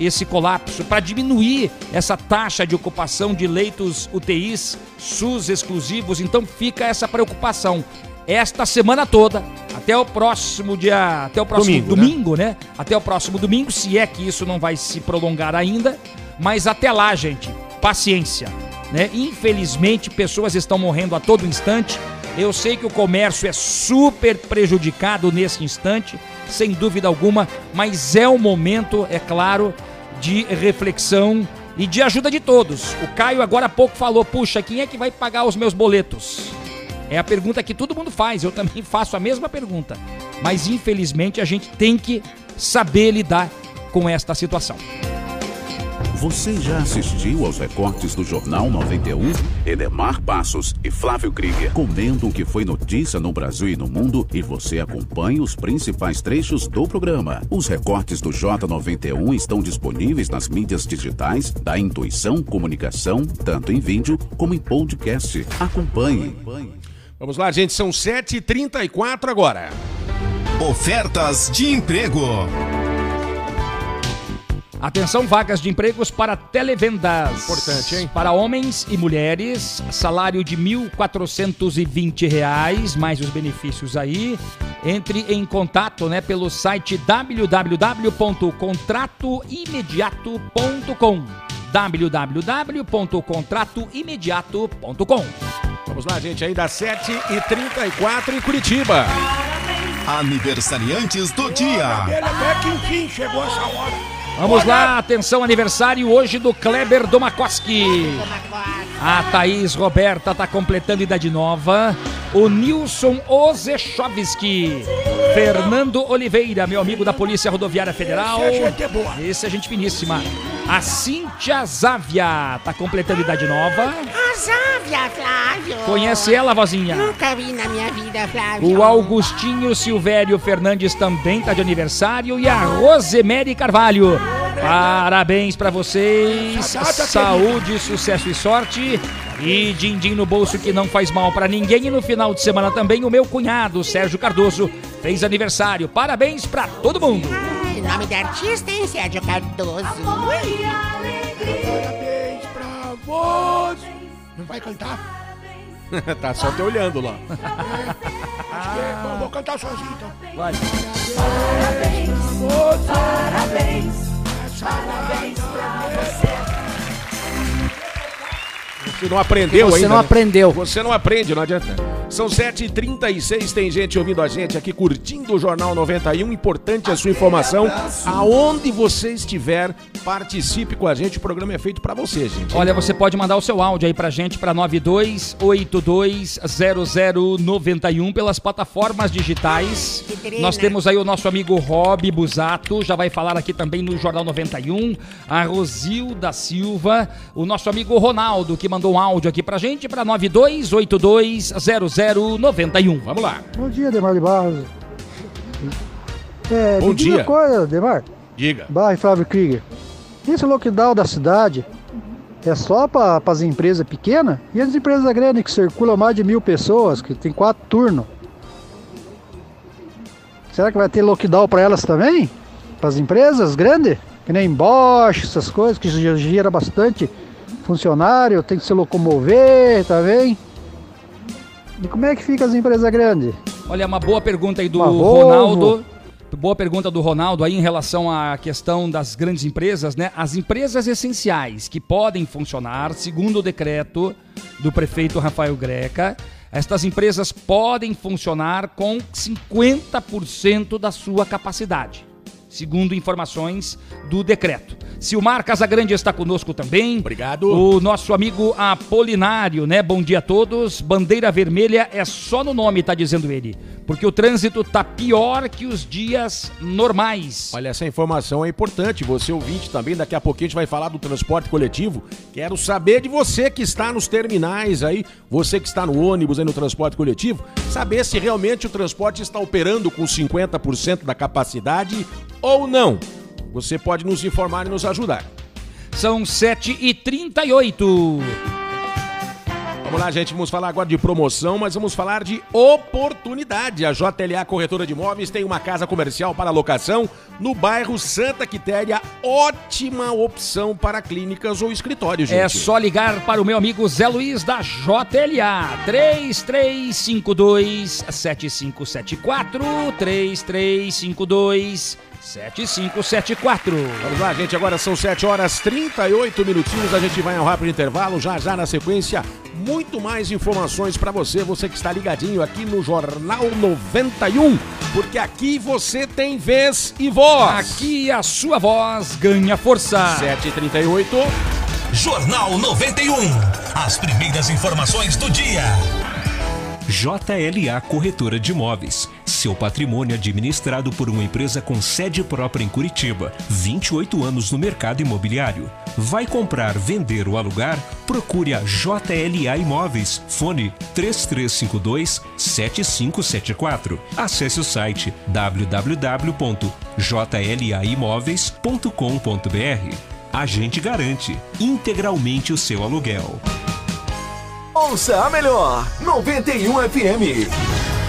esse colapso, para diminuir essa taxa de ocupação de leitos UTIs SUS exclusivos. Então fica essa preocupação. Esta semana toda, até o próximo dia, até o próximo Domingo, né? domingo, né? Até o próximo domingo, se é que isso não vai se prolongar ainda, mas até lá, gente, paciência, né? Infelizmente, pessoas estão morrendo a todo instante. Eu sei que o comércio é super prejudicado nesse instante, sem dúvida alguma, mas é o momento, é claro, de reflexão e de ajuda de todos. O Caio agora há pouco falou: puxa, quem é que vai pagar os meus boletos? É a pergunta que todo mundo faz, eu também (laughs) faço a mesma pergunta. Mas infelizmente a gente tem que saber lidar com esta situação. Você já assistiu aos recortes do Jornal 91? Edemar Passos e Flávio Krieger comentam o que foi notícia no Brasil e no mundo e você acompanha os principais trechos do programa. Os recortes do J91 estão disponíveis nas mídias digitais da Intuição Comunicação, tanto em vídeo como em podcast. Acompanhe. Vamos lá, gente, são 7h34 agora. Ofertas de emprego. Atenção, vagas de empregos para televendas. Importante, hein? Para homens e mulheres, salário de 1.420 reais, mais os benefícios aí. Entre em contato né, pelo site www.contratoimediato.com www.contratoimediato.com Vamos lá, gente, aí das 7h34 em Curitiba. Aniversariantes do dia. Até que enfim chegou essa hora. Vamos lá, atenção, aniversário hoje do Kleber Domakoski. A Thaís Roberta tá completando idade nova. O Nilson Ozechovski. Fernando Oliveira, meu amigo da Polícia Rodoviária Federal. Esse é gente boa. Esse é gente finíssima. A Cíntia Závia tá completando idade nova. A Závia, Flávio. Conhece ela, vozinha? Nunca vi na minha vida, Flávio. O Augustinho Silvério Fernandes também tá de aniversário e a Rosemary Carvalho. Parabéns pra vocês. Saúde, sucesso e sorte. E din-din no bolso que não faz mal pra ninguém. E no final de semana também o meu cunhado, Sérgio Cardoso, fez aniversário. Parabéns pra todo mundo. Ai, nome de artista, hein, Sérgio Cardoso? Parabéns pra você. Não vai cantar? (laughs) tá só te olhando lá. (laughs) Acho que é. Bom, vou cantar sozinho então. Vai. Parabéns. Parabéns. Parabéns pra você. Você não aprendeu Você ainda. não né? aprendeu. Você não aprende, não adianta. São 7h36, tem gente ouvindo a gente aqui, curtindo o Jornal 91. Importante a sua informação. Aonde você estiver, participe com a gente. O programa é feito pra você, gente. Olha, você pode mandar o seu áudio aí pra gente pra 92820091 pelas plataformas digitais. Nós temos aí o nosso amigo Rob Busato, já vai falar aqui também no Jornal 91. A Rosilda Silva, o nosso amigo Ronaldo, que mandou um áudio aqui pra gente pra 92820091. Vamos lá. Bom dia, Demar de Barros. É, Bom dia. uma coisa, Demar. Diga. Barra e Flávio Krieger. Esse lockdown da cidade é só para as empresas pequenas? E as empresas grandes que circulam mais de mil pessoas, que tem quatro turnos? Será que vai ter lockdown para elas também? Para as empresas grandes? Que nem Bosch, essas coisas, que já gira bastante funcionário, tem que se locomover, tá vendo? E como é que fica as empresas grandes? Olha, uma boa pergunta aí do. Ronaldo. Boa pergunta do Ronaldo aí em relação à questão das grandes empresas, né? As empresas essenciais que podem funcionar, segundo o decreto do prefeito Rafael Greca, estas empresas podem funcionar com 50% da sua capacidade, segundo informações do decreto. Silmar Casagrande está conosco também. Obrigado. O nosso amigo Apolinário, né? Bom dia a todos. Bandeira vermelha é só no nome, tá dizendo ele. Porque o trânsito tá pior que os dias normais. Olha, essa informação é importante. Você ouvinte também, daqui a pouquinho a gente vai falar do transporte coletivo. Quero saber de você que está nos terminais aí, você que está no ônibus aí no transporte coletivo, saber se realmente o transporte está operando com 50% da capacidade ou não. Você pode nos informar e nos ajudar. São 7h38. Vamos lá, gente. Vamos falar agora de promoção, mas vamos falar de oportunidade. A JLA Corretora de Imóveis tem uma casa comercial para locação no bairro Santa Quitéria. Ótima opção para clínicas ou escritórios, gente. É só ligar para o meu amigo Zé Luiz da JLA 3352 7574 3352 7574. Vamos lá, gente. Agora são 7 horas 38 minutinhos. A gente vai ao rápido intervalo. Já já na sequência, muito mais informações para você. Você que está ligadinho aqui no Jornal 91. Porque aqui você tem vez e voz. Aqui a sua voz ganha força. 7h38. Jornal 91. As primeiras informações do dia. JLA Corretora de Imóveis. Seu patrimônio administrado por uma empresa com sede própria em Curitiba. 28 anos no mercado imobiliário. Vai comprar, vender ou alugar? Procure a JLA Imóveis. Fone 3352-7574. Acesse o site www.jlaimóveis.com.br. A gente garante integralmente o seu aluguel. Ouça a melhor 91 FM.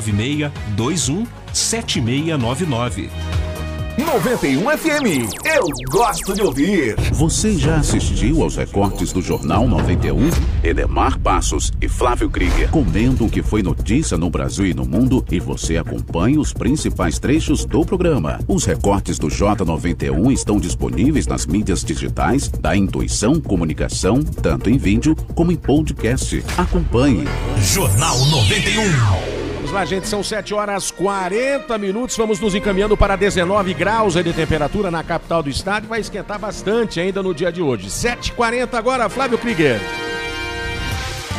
21 7699. 91 FM. Eu gosto de ouvir. Você já assistiu aos recortes do Jornal 91? Edemar Passos e Flávio Krieger comentam o que foi notícia no Brasil e no mundo e você acompanha os principais trechos do programa. Os recortes do J91 estão disponíveis nas mídias digitais da Intuição Comunicação, tanto em vídeo como em podcast. Acompanhe. Jornal 91. Vamos lá, gente, são 7 horas 40 minutos. Vamos nos encaminhando para 19 graus de temperatura na capital do estado vai esquentar bastante ainda no dia de hoje. 7h40 agora, Flávio Krieger.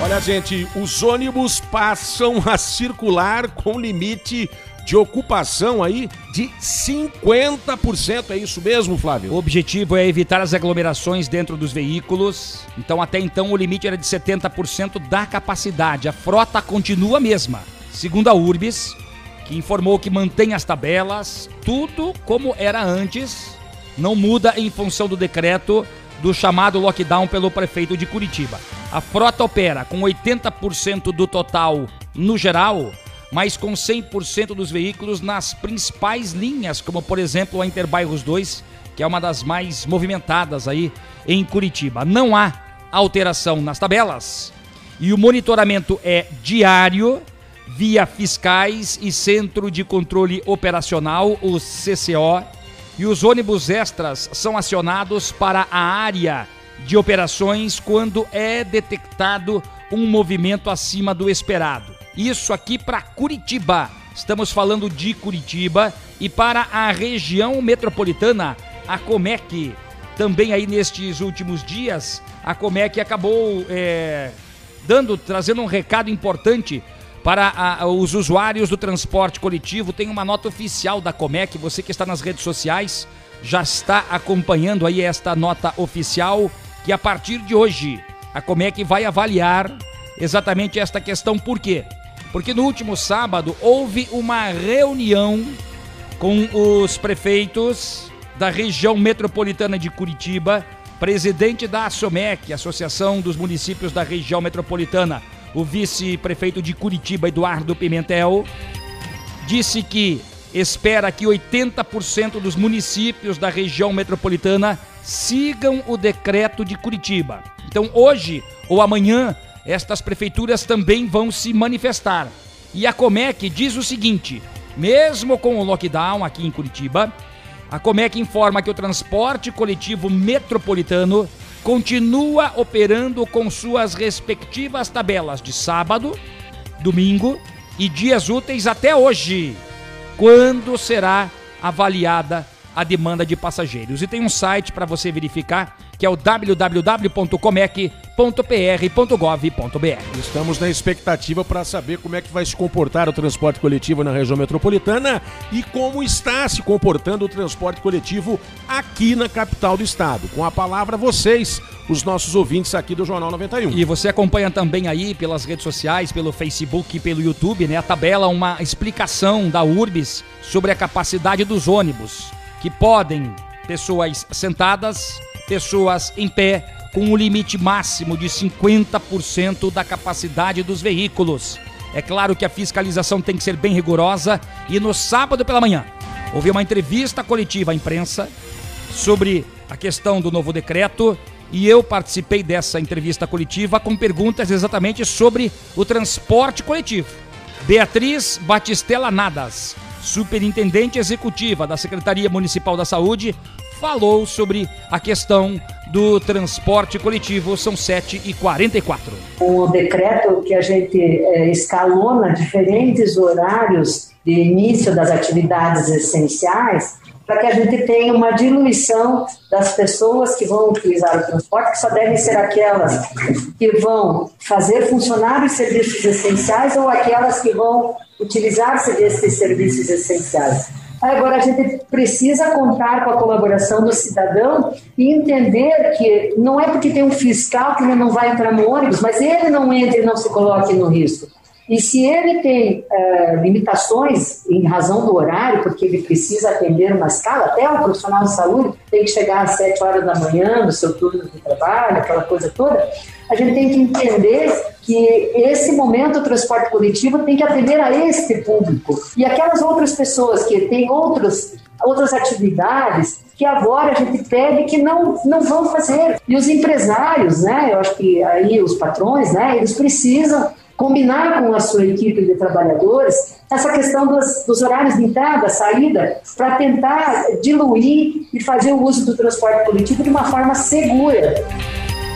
Olha, gente, os ônibus passam a circular com limite de ocupação aí de 50%. É isso mesmo, Flávio? O objetivo é evitar as aglomerações dentro dos veículos. Então, até então, o limite era de 70% da capacidade. A frota continua a mesma. Segundo a Urbis, que informou que mantém as tabelas, tudo como era antes, não muda em função do decreto do chamado lockdown pelo prefeito de Curitiba. A frota opera com 80% do total no geral, mas com 100% dos veículos nas principais linhas, como por exemplo a Interbairros 2, que é uma das mais movimentadas aí em Curitiba. Não há alteração nas tabelas e o monitoramento é diário via fiscais e Centro de Controle Operacional, o CCO, e os ônibus extras são acionados para a área de operações quando é detectado um movimento acima do esperado. Isso aqui para Curitiba. Estamos falando de Curitiba e para a região metropolitana, a Comec. Também aí nestes últimos dias, a Comec acabou é, dando, trazendo um recado importante para a, os usuários do transporte coletivo. Tem uma nota oficial da Comec. Você que está nas redes sociais já está acompanhando aí esta nota oficial que a partir de hoje a Comec vai avaliar exatamente esta questão. Por quê? Porque no último sábado houve uma reunião com os prefeitos da região metropolitana de Curitiba, presidente da ASOMEC, Associação dos Municípios da Região Metropolitana, o vice-prefeito de Curitiba, Eduardo Pimentel, disse que espera que 80% dos municípios da região metropolitana sigam o decreto de Curitiba. Então, hoje ou amanhã, estas prefeituras também vão se manifestar. E a Comec diz o seguinte: mesmo com o lockdown aqui em Curitiba, a Comec informa que o transporte coletivo metropolitano continua operando com suas respectivas tabelas de sábado, domingo e dias úteis até hoje, quando será avaliada a demanda de passageiros. E tem um site para você verificar que é o www.comec.pr.gov.br. Estamos na expectativa para saber como é que vai se comportar o transporte coletivo na região metropolitana e como está se comportando o transporte coletivo aqui na capital do estado. Com a palavra vocês, os nossos ouvintes aqui do Jornal 91. E você acompanha também aí pelas redes sociais, pelo Facebook e pelo YouTube, né? A tabela, uma explicação da Urbis sobre a capacidade dos ônibus, que podem pessoas sentadas, pessoas em pé, com um limite máximo de 50% da capacidade dos veículos. É claro que a fiscalização tem que ser bem rigorosa e no sábado pela manhã houve uma entrevista coletiva à imprensa sobre a questão do novo decreto e eu participei dessa entrevista coletiva com perguntas exatamente sobre o transporte coletivo. Beatriz Batistela Nadas, superintendente executiva da Secretaria Municipal da Saúde, falou sobre a questão do transporte coletivo. São 7h44. O decreto que a gente é, escalona diferentes horários de início das atividades essenciais para que a gente tenha uma diluição das pessoas que vão utilizar o transporte, que só devem ser aquelas que vão fazer funcionar os serviços essenciais ou aquelas que vão utilizar-se desses serviços essenciais. Agora, a gente precisa contar com a colaboração do cidadão e entender que não é porque tem um fiscal que ele não vai entrar no ônibus, mas ele não entra e não se coloque no risco. E se ele tem uh, limitações em razão do horário, porque ele precisa atender uma escala, até um profissional de saúde tem que chegar às 7 horas da manhã no seu turno de trabalho, aquela coisa toda, a gente tem que entender que esse momento o transporte coletivo tem que atender a este público. E aquelas outras pessoas que têm outros, outras atividades que agora a gente pede que não, não vão fazer. E os empresários, né, eu acho que aí os patrões, né, eles precisam combinar com a sua equipe de trabalhadores essa questão dos, dos horários de entrada, saída, para tentar diluir e fazer o uso do transporte coletivo de uma forma segura.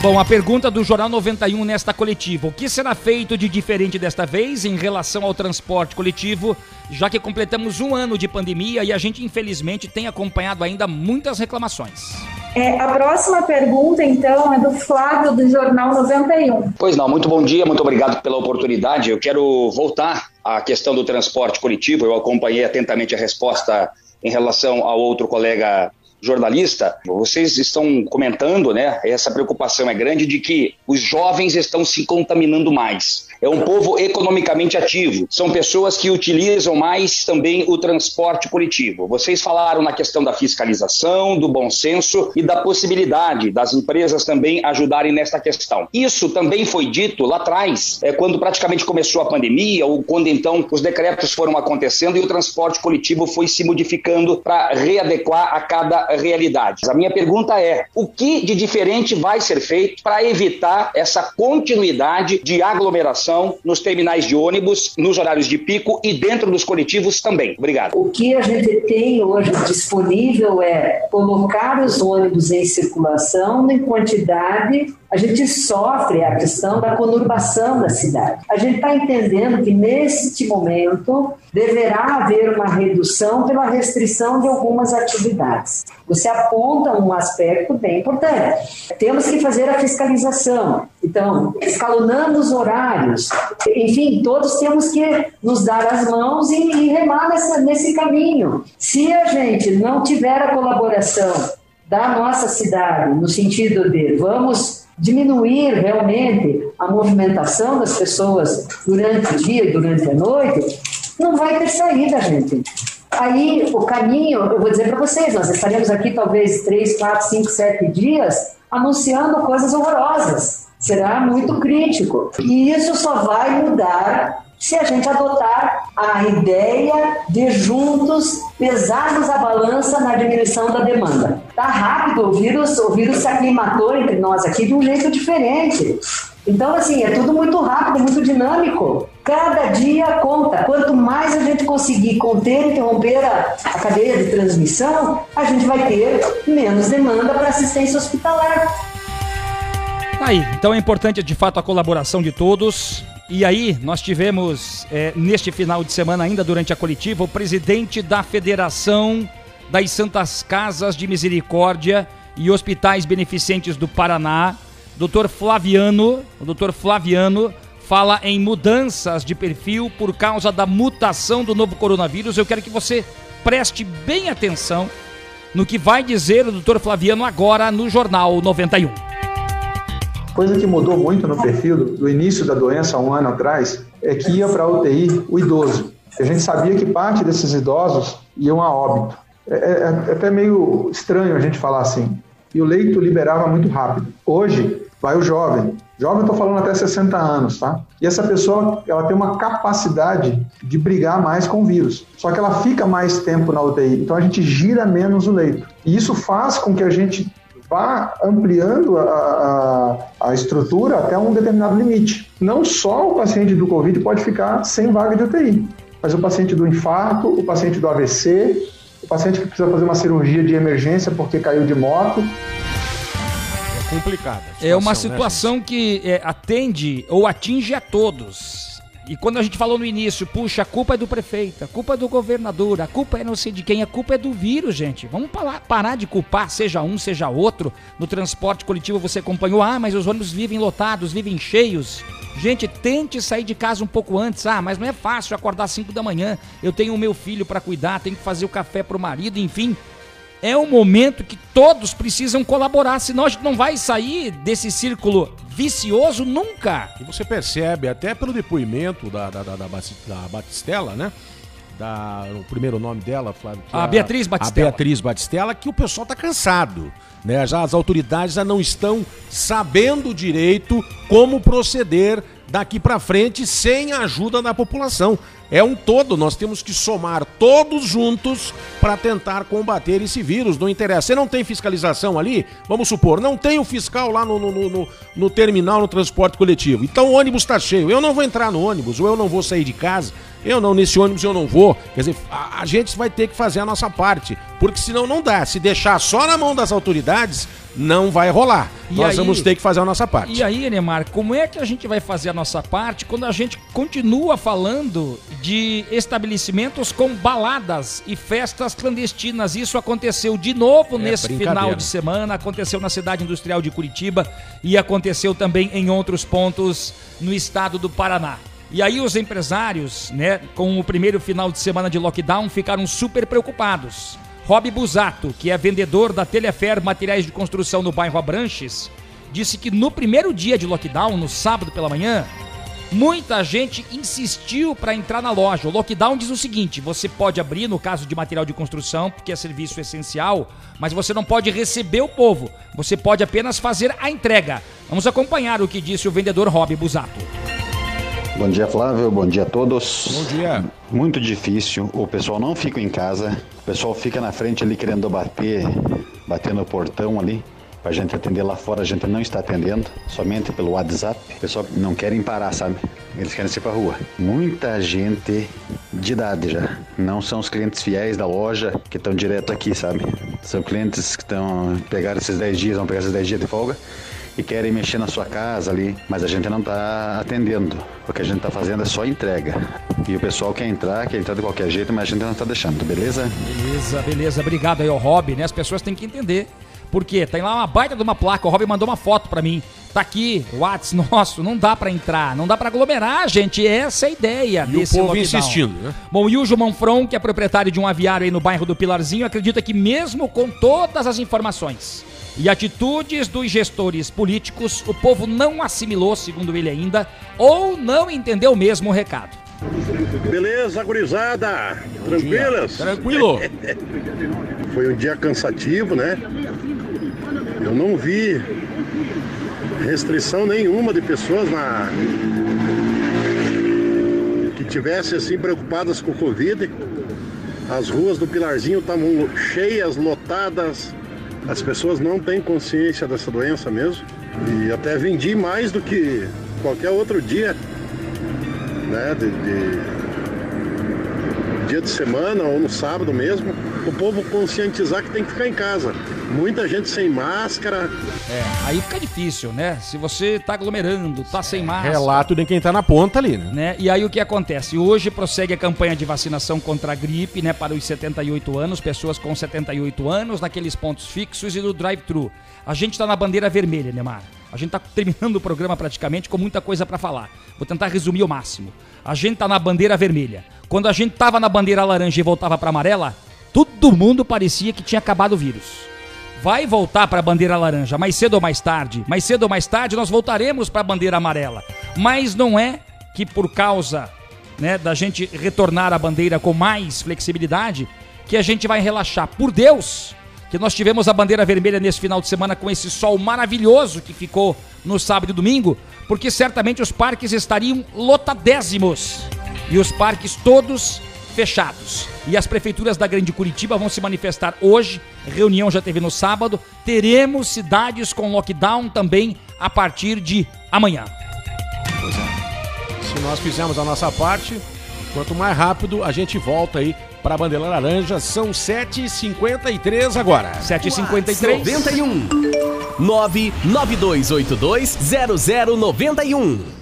Bom, a pergunta do Jornal 91 nesta coletiva. O que será feito de diferente desta vez em relação ao transporte coletivo, já que completamos um ano de pandemia e a gente, infelizmente, tem acompanhado ainda muitas reclamações? É, a próxima pergunta, então, é do Flávio, do Jornal 91. Pois não, muito bom dia, muito obrigado pela oportunidade. Eu quero voltar à questão do transporte coletivo. Eu acompanhei atentamente a resposta em relação ao outro colega jornalista, vocês estão comentando, né? Essa preocupação é grande de que os jovens estão se contaminando mais. É um povo economicamente ativo. São pessoas que utilizam mais também o transporte coletivo. Vocês falaram na questão da fiscalização, do bom senso e da possibilidade das empresas também ajudarem nesta questão. Isso também foi dito lá atrás, é, quando praticamente começou a pandemia, ou quando então os decretos foram acontecendo e o transporte coletivo foi se modificando para readequar a cada realidade. A minha pergunta é: o que de diferente vai ser feito para evitar essa continuidade de aglomeração? Nos terminais de ônibus, nos horários de pico e dentro dos coletivos também. Obrigado. O que a gente tem hoje disponível é colocar os ônibus em circulação em quantidade a gente sofre a questão da conurbação da cidade. A gente está entendendo que neste momento deverá haver uma redução pela restrição de algumas atividades. Você aponta um aspecto bem importante. Temos que fazer a fiscalização. Então, escalonando os horários. Enfim, todos temos que nos dar as mãos e, e remar nessa, nesse caminho. Se a gente não tiver a colaboração da nossa cidade, no sentido de vamos diminuir realmente a movimentação das pessoas durante o dia e durante a noite, não vai ter saída, gente. Aí o caminho, eu vou dizer para vocês, nós estaremos aqui talvez 3, 4, 5, 7 dias anunciando coisas horrorosas. Será muito crítico. E isso só vai mudar se a gente adotar a ideia de juntos pesarmos a balança na diminuição da demanda. Tá rápido, o vírus, o vírus se aclimatou entre nós aqui de um jeito diferente. Então, assim, é tudo muito rápido, muito dinâmico. Cada dia conta. Quanto mais a gente conseguir conter interromper a, a cadeia de transmissão, a gente vai ter menos demanda para assistência hospitalar. Aí, então é importante de fato a colaboração de todos. E aí, nós tivemos, é, neste final de semana, ainda durante a coletiva, o presidente da Federação das Santas Casas de Misericórdia e Hospitais Beneficentes do Paraná, Dr. Flaviano. O Dr. Flaviano fala em mudanças de perfil por causa da mutação do novo coronavírus. Eu quero que você preste bem atenção no que vai dizer o Dr. Flaviano agora no Jornal 91. Coisa que mudou muito no perfil do, do início da doença, um ano atrás, é que ia para a UTI o idoso. A gente sabia que parte desses idosos iam a óbito. É, é, é até meio estranho a gente falar assim. E o leito liberava muito rápido. Hoje, vai o jovem. Jovem, estou falando até 60 anos, tá? E essa pessoa, ela tem uma capacidade de brigar mais com o vírus. Só que ela fica mais tempo na UTI. Então a gente gira menos o leito. E isso faz com que a gente vá ampliando a, a, a, estrutura até um determinado limite. Não só o paciente do Covid pode ficar sem vaga de UTI, mas o paciente do infarto, o paciente do AVC, o paciente que precisa fazer uma cirurgia de emergência porque caiu de moto. É complicada. É uma situação né, que é, atende ou atinge a todos. E quando a gente falou no início, puxa, a culpa é do prefeito, a culpa é do governador, a culpa é não sei de quem, a culpa é do vírus, gente. Vamos parar de culpar, seja um, seja outro. No transporte coletivo você acompanhou, ah, mas os ônibus vivem lotados, vivem cheios. Gente, tente sair de casa um pouco antes. Ah, mas não é fácil acordar às 5 da manhã. Eu tenho o meu filho para cuidar, tenho que fazer o café para o marido, enfim é um momento que todos precisam colaborar, senão a gente não vai sair desse círculo vicioso nunca. E você percebe, até pelo depoimento da, da, da, da, Batistela, né? Da, o primeiro nome dela, Flávio. A, a Beatriz Batistela. A Beatriz Batistela, que o pessoal está cansado. Né? Já as autoridades já não estão sabendo direito como proceder daqui para frente sem a ajuda da população. É um todo, nós temos que somar todos juntos para tentar combater esse vírus. Não interessa. Você não tem fiscalização ali? Vamos supor, não tem o fiscal lá no, no, no, no terminal, no transporte coletivo. Então o ônibus está cheio. Eu não vou entrar no ônibus, ou eu não vou sair de casa. Eu não, nesse ônibus eu não vou. Quer dizer, a, a gente vai ter que fazer a nossa parte. Porque senão não dá. Se deixar só na mão das autoridades, não vai rolar. E Nós aí- vamos ter que fazer a nossa parte. E aí, Neymar, como é que a gente vai fazer a nossa parte quando a gente continua falando de estabelecimentos com baladas e festas clandestinas? Isso aconteceu de novo É nesse final de semana, aconteceu na cidade industrial de Curitiba e aconteceu também em outros pontos no estado do Paraná. E aí os empresários, né, com o primeiro final de semana de lockdown, ficaram super preocupados. Rob Busato, que é vendedor da Telefer Materiais de Construção no bairro Abranches, disse que no primeiro dia de lockdown, no sábado pela manhã, muita gente insistiu para entrar na loja. O lockdown diz o seguinte: você pode abrir no caso de material de construção, porque é serviço essencial, mas você não pode receber o povo. Você pode apenas fazer a entrega. Vamos acompanhar o que disse o vendedor Rob Busato. Bom dia, Flávio. Bom dia a todos. Bom dia. Muito difícil. O pessoal não fica em casa. O pessoal fica na frente ali querendo bater, bater no portão ali. Pra gente atender lá fora, a gente não está atendendo, somente pelo WhatsApp. O pessoal não querem parar, sabe? Eles querem ir pra rua. Muita gente de idade já. Não são os clientes fiéis da loja que estão direto aqui, sabe? São clientes que estão pegar esses 10 dias, vão pegar esses 10 dias de folga e querem mexer na sua casa ali, mas a gente não está atendendo. O que a gente está fazendo é só entrega. E o pessoal quer entrar, quer entrar de qualquer jeito, mas a gente não está deixando, beleza? Beleza, beleza. Obrigado aí ao Rob, né? As pessoas têm que entender. Por quê? Tem lá uma baita de uma placa. O Rob mandou uma foto pra mim. Tá aqui, o Whats (laughs) nosso. Não dá pra entrar, não dá pra aglomerar, gente. Essa é a ideia E o desse povo lockdown. insistindo, né? Bom, e o Gilmão Fron, que é proprietário de um aviário aí no bairro do Pilarzinho, acredita que mesmo com todas as informações e atitudes dos gestores políticos, o povo não assimilou, segundo ele ainda, ou não entendeu mesmo o recado. Beleza, gurizada? Tranquilas? Tranquilo. (laughs) Foi um dia cansativo, né? Eu não vi restrição nenhuma de pessoas na que tivessem assim preocupadas com o Covid. As ruas do Pilarzinho estavam cheias, lotadas. As pessoas não têm consciência dessa doença mesmo. E até vendi mais do que qualquer outro dia, né? de- de, dia de semana ou no sábado mesmo, o povo conscientizar que tem que ficar em casa. Muita gente sem máscara. É, aí fica difícil, né? Se você tá aglomerando, tá sem máscara. Relato de quem tá na ponta ali, né? né? E aí o que acontece? Hoje prossegue a campanha de vacinação contra a gripe, né, para os 78 anos, pessoas com 78 anos, naqueles pontos fixos e no drive-thru. A gente tá na bandeira vermelha, Neymar. A gente tá (laughs) terminando o programa praticamente com muita coisa para falar. Vou tentar resumir o máximo. A gente tá na bandeira vermelha. Quando a gente tava na bandeira laranja e voltava para amarela, todo mundo parecia que tinha acabado o vírus vai voltar para a bandeira laranja, mais cedo ou mais tarde. Mais cedo ou mais tarde nós voltaremos para a bandeira amarela. Mas não é que por causa né, da gente retornar à bandeira com mais flexibilidade que a gente vai relaxar. Por Deus, que nós tivemos a bandeira vermelha nesse final de semana com esse sol maravilhoso que ficou no sábado e domingo, porque certamente os parques estariam lotadésimos. E os parques todos fechados. E as prefeituras da Grande Curitiba vão se manifestar hoje. Reunião já teve no sábado. Teremos cidades com lockdown também a partir de amanhã. Se nós fizermos a nossa parte, quanto mais rápido a gente volta aí para a bandeira laranja. São 7h53 agora. 7h53. 91 992820091.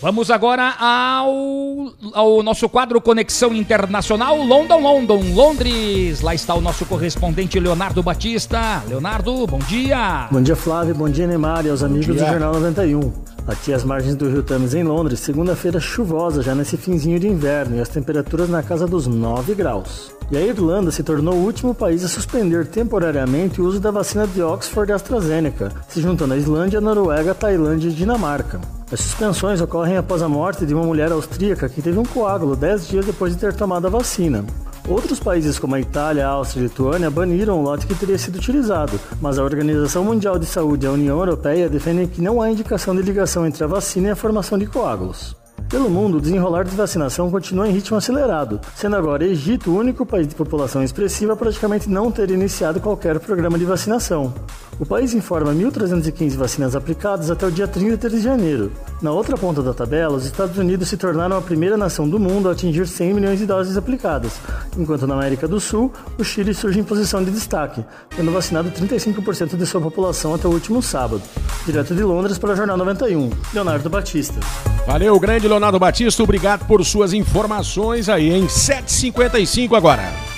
Vamos agora ao, ao nosso quadro Conexão Internacional London, London, Londres. Lá está o nosso correspondente Leonardo Batista. Leonardo, bom dia. Bom dia, Flávio. Bom dia, Neymar e aos amigos do. Jornal 91. Aqui às margens do Rio Thames, em Londres, segunda-feira chuvosa já nesse finzinho de inverno e as temperaturas na casa dos 9 graus. E a Irlanda se tornou o último país a suspender temporariamente o uso da vacina de Oxford e AstraZeneca, se juntando à Islândia, Noruega, Tailândia e Dinamarca. As suspensões ocorrem após a morte de uma mulher austríaca que teve um coágulo 10 dias depois de ter tomado a vacina. Outros países como a Itália, a Áustria e a Lituânia baniram o lote que teria sido utilizado, mas a Organização Mundial de Saúde e a União Europeia defendem que não há indicação de ligação entre a vacina e a formação de coágulos. Pelo mundo, o desenrolar de vacinação continua em ritmo acelerado, sendo agora Egito o único país de população expressiva a praticamente não ter iniciado qualquer programa de vacinação. O país informa 1.315 vacinas aplicadas até o dia 30 de janeiro. Na outra ponta da tabela, os Estados Unidos se tornaram a primeira nação do mundo a atingir 100 milhões de doses aplicadas, enquanto na América do Sul, o Chile surge em posição de destaque, tendo vacinado 35% de sua população até o último sábado. Direto de Londres para o Jornal 91, Leonardo Batista. Valeu, grande Leonardo Batista, obrigado por suas informações aí, em 7h55 agora.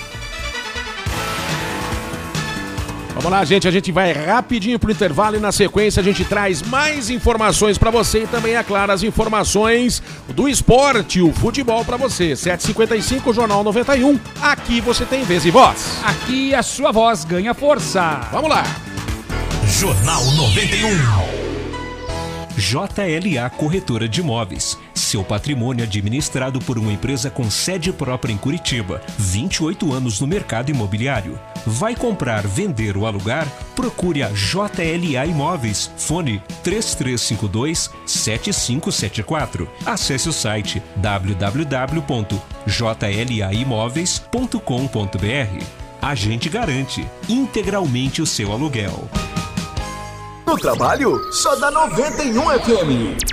Vamos lá, gente, a gente vai rapidinho pro intervalo e na sequência a gente traz mais informações para você e também, é claro, as informações do esporte, o futebol para você. 7h55, Jornal 91, aqui você tem vez e voz. Aqui a sua voz ganha força. Vamos lá. Jornal 91. JLA Corretora de Imóveis. Seu patrimônio administrado por uma empresa com sede própria em Curitiba. 28 anos no mercado imobiliário. Vai comprar, vender ou alugar? Procure a JLA Imóveis. Fone 3352 7574. Acesse o site www.jlaimóveis.com.br. A gente garante integralmente o seu aluguel. No trabalho, só dá 91 FM.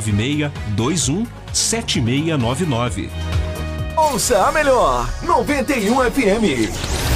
21 7699. Ouça a melhor 91 FM.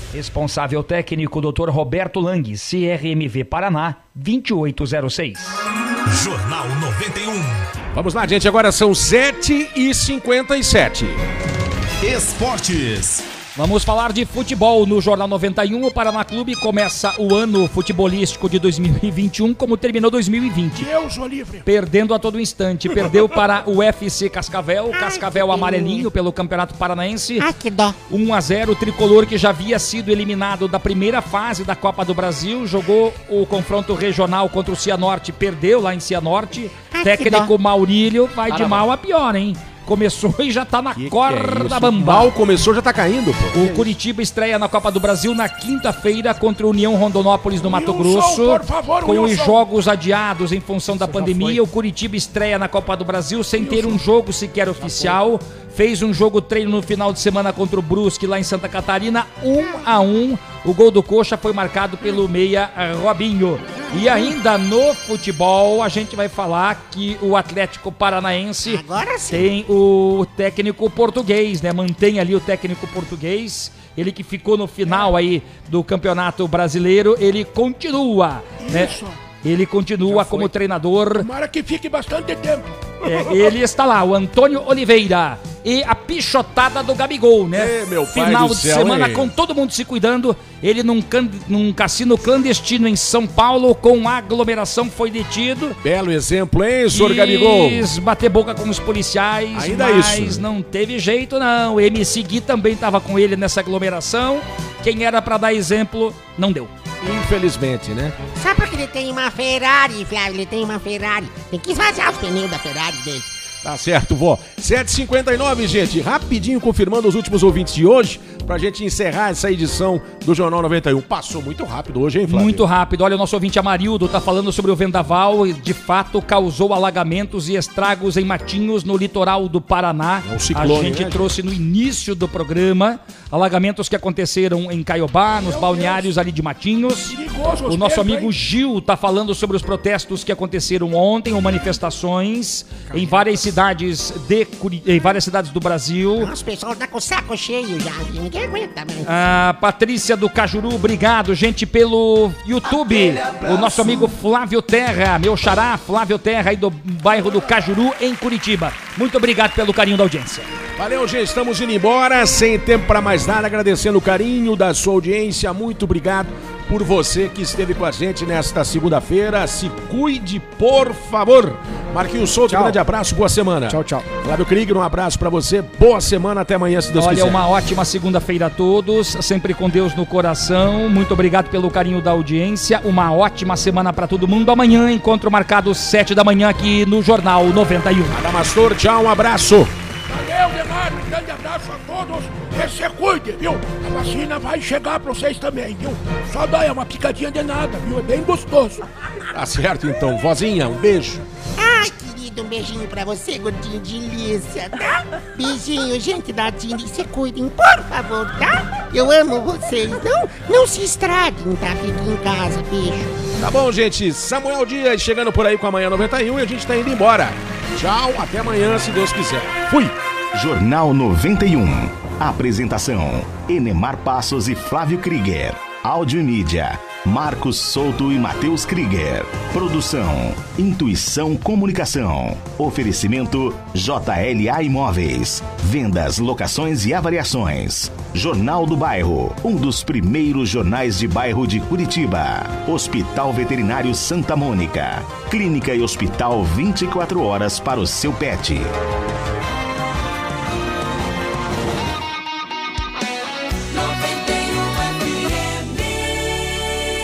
Responsável técnico Dr. Roberto Lang, CRMV Paraná, 2806. Jornal 91. Vamos lá, gente, agora são 7h57. Esportes. Vamos falar de futebol no Jornal 91. O Paraná Clube começa o ano futebolístico de 2021 como terminou 2020. Deus o livre. Perdendo a todo instante. Perdeu para o (laughs) FC Cascavel, Cascavel amarelinho pelo Campeonato Paranaense. Ai, que dó. 1 a 0 o tricolor que já havia sido eliminado da primeira fase da Copa do Brasil, jogou o confronto regional contra o Cianorte, perdeu lá em Cianorte. Técnico. Maurílio vai de mal a pior, hein? Começou e já tá na Que que corda é bamba. Mal começou, já tá caindo, pô. O Curitiba estreia na Copa do Brasil na quinta-feira contra o União Rondonópolis no Mato Wilson, Grosso. por favor, com os Wilson. jogos adiados em função da pandemia, o Curitiba estreia na Copa do Brasil sem ter um jogo sequer oficial. Fez um jogo treino no final de semana contra o Brusque lá em Santa Catarina, 1 a 1. O gol do Coxa foi marcado pelo meia Robinho. E ainda no futebol, a gente vai falar que o Atlético Paranaense tem o técnico português, né? Mantém ali o técnico português. Ele que ficou no final aí do Campeonato Brasileiro, ele continua, né? Ele continua como treinador. Tomara que fique bastante tempo. É, ele está lá, o Antônio Oliveira. E a pichotada do Gabigol, né? Ê, meu pai Final do de céu, semana hein? com todo mundo se cuidando. Ele num, can- num cassino clandestino em São Paulo, com aglomeração, foi detido. Belo exemplo, hein, senhor Gabigol? Quis bater boca com os policiais, Ainda mas isso. não teve jeito não. O MC Gui também estava com ele nessa aglomeração. Quem era pra dar exemplo, não deu. Infelizmente, né? Só porque ele tem uma Ferrari, Flávio, ele tem uma Ferrari. Tem que esvaziar os pneus da Ferrari dele. Tá certo, vó. 7h59, gente. Rapidinho confirmando os últimos ouvintes de hoje. Pra gente encerrar essa edição do Jornal 91. Passou muito rápido hoje, hein, Flávio? Muito rápido. Olha, o nosso ouvinte Amarildo tá falando sobre o vendaval e de fato causou alagamentos e estragos em matinhos no litoral do Paraná. É um ciclone, A gente né, trouxe no início do programa alagamentos que aconteceram em Caiobá, nos balneários ali de Matinhos. Perigoso O os nosso amigo hein? Gil tá falando sobre os protestos que aconteceram ontem, ou manifestações em várias cidades de em várias cidades do Brasil. Nossa, o pessoal tá com o saco cheio já, viu? Ninguém aguenta mais. A Patrícia do Cajuru, obrigado, gente, pelo YouTube. O nosso amigo Flávio Terra, meu xará, Flávio Terra, aí do bairro do Cajuru, em Curitiba. Muito obrigado pelo carinho da audiência. Valeu, gente. Estamos indo embora. Sem tempo para mais nada. Agradecendo o carinho da sua audiência. Muito obrigado por você que esteve com a gente nesta segunda-feira. Se cuide, por favor. Marquinhos Souto, grande abraço. Boa semana. Tchau, tchau. Flávio Krieger, um abraço para você. Boa semana. Até amanhã, se Deus Olha, quiser. uma ótima segunda-feira a todos, sempre com Deus no coração. Muito obrigado pelo carinho da audiência. Uma ótima semana para todo mundo. Amanhã, encontro marcado sete da manhã aqui no Jornal 91. Adamastor, tchau, um abraço. Valeu, Demar. Um grande abraço a todos. E se cuide, viu? A vacina vai chegar pra vocês também, viu? Só dá é uma picadinha de nada, viu? É bem gostoso. Tá certo, então. Vozinha, um beijo. Ai, querido, um beijinho pra você, gordinho de delícia, tá? Beijinho, gente da Tini, se cuidem, por favor, tá? Eu amo vocês, não, não se estraguem, tá? Fiquem em casa, beijo. Tá bom, gente. Samuel Dias chegando por aí com a manhã 91 e a gente tá indo embora. Tchau, até amanhã, se Deus quiser. Fui. Jornal 91. Apresentação: Enemar Passos e Flávio Krieger. Áudio mídia: Marcos Souto e Matheus Krieger. Produção: Intuição Comunicação. Oferecimento: JLA Imóveis. Vendas, locações e avaliações. Jornal do Bairro, um dos primeiros jornais de bairro de Curitiba. Hospital Veterinário Santa Mônica. Clínica e hospital 24 horas para o seu pet.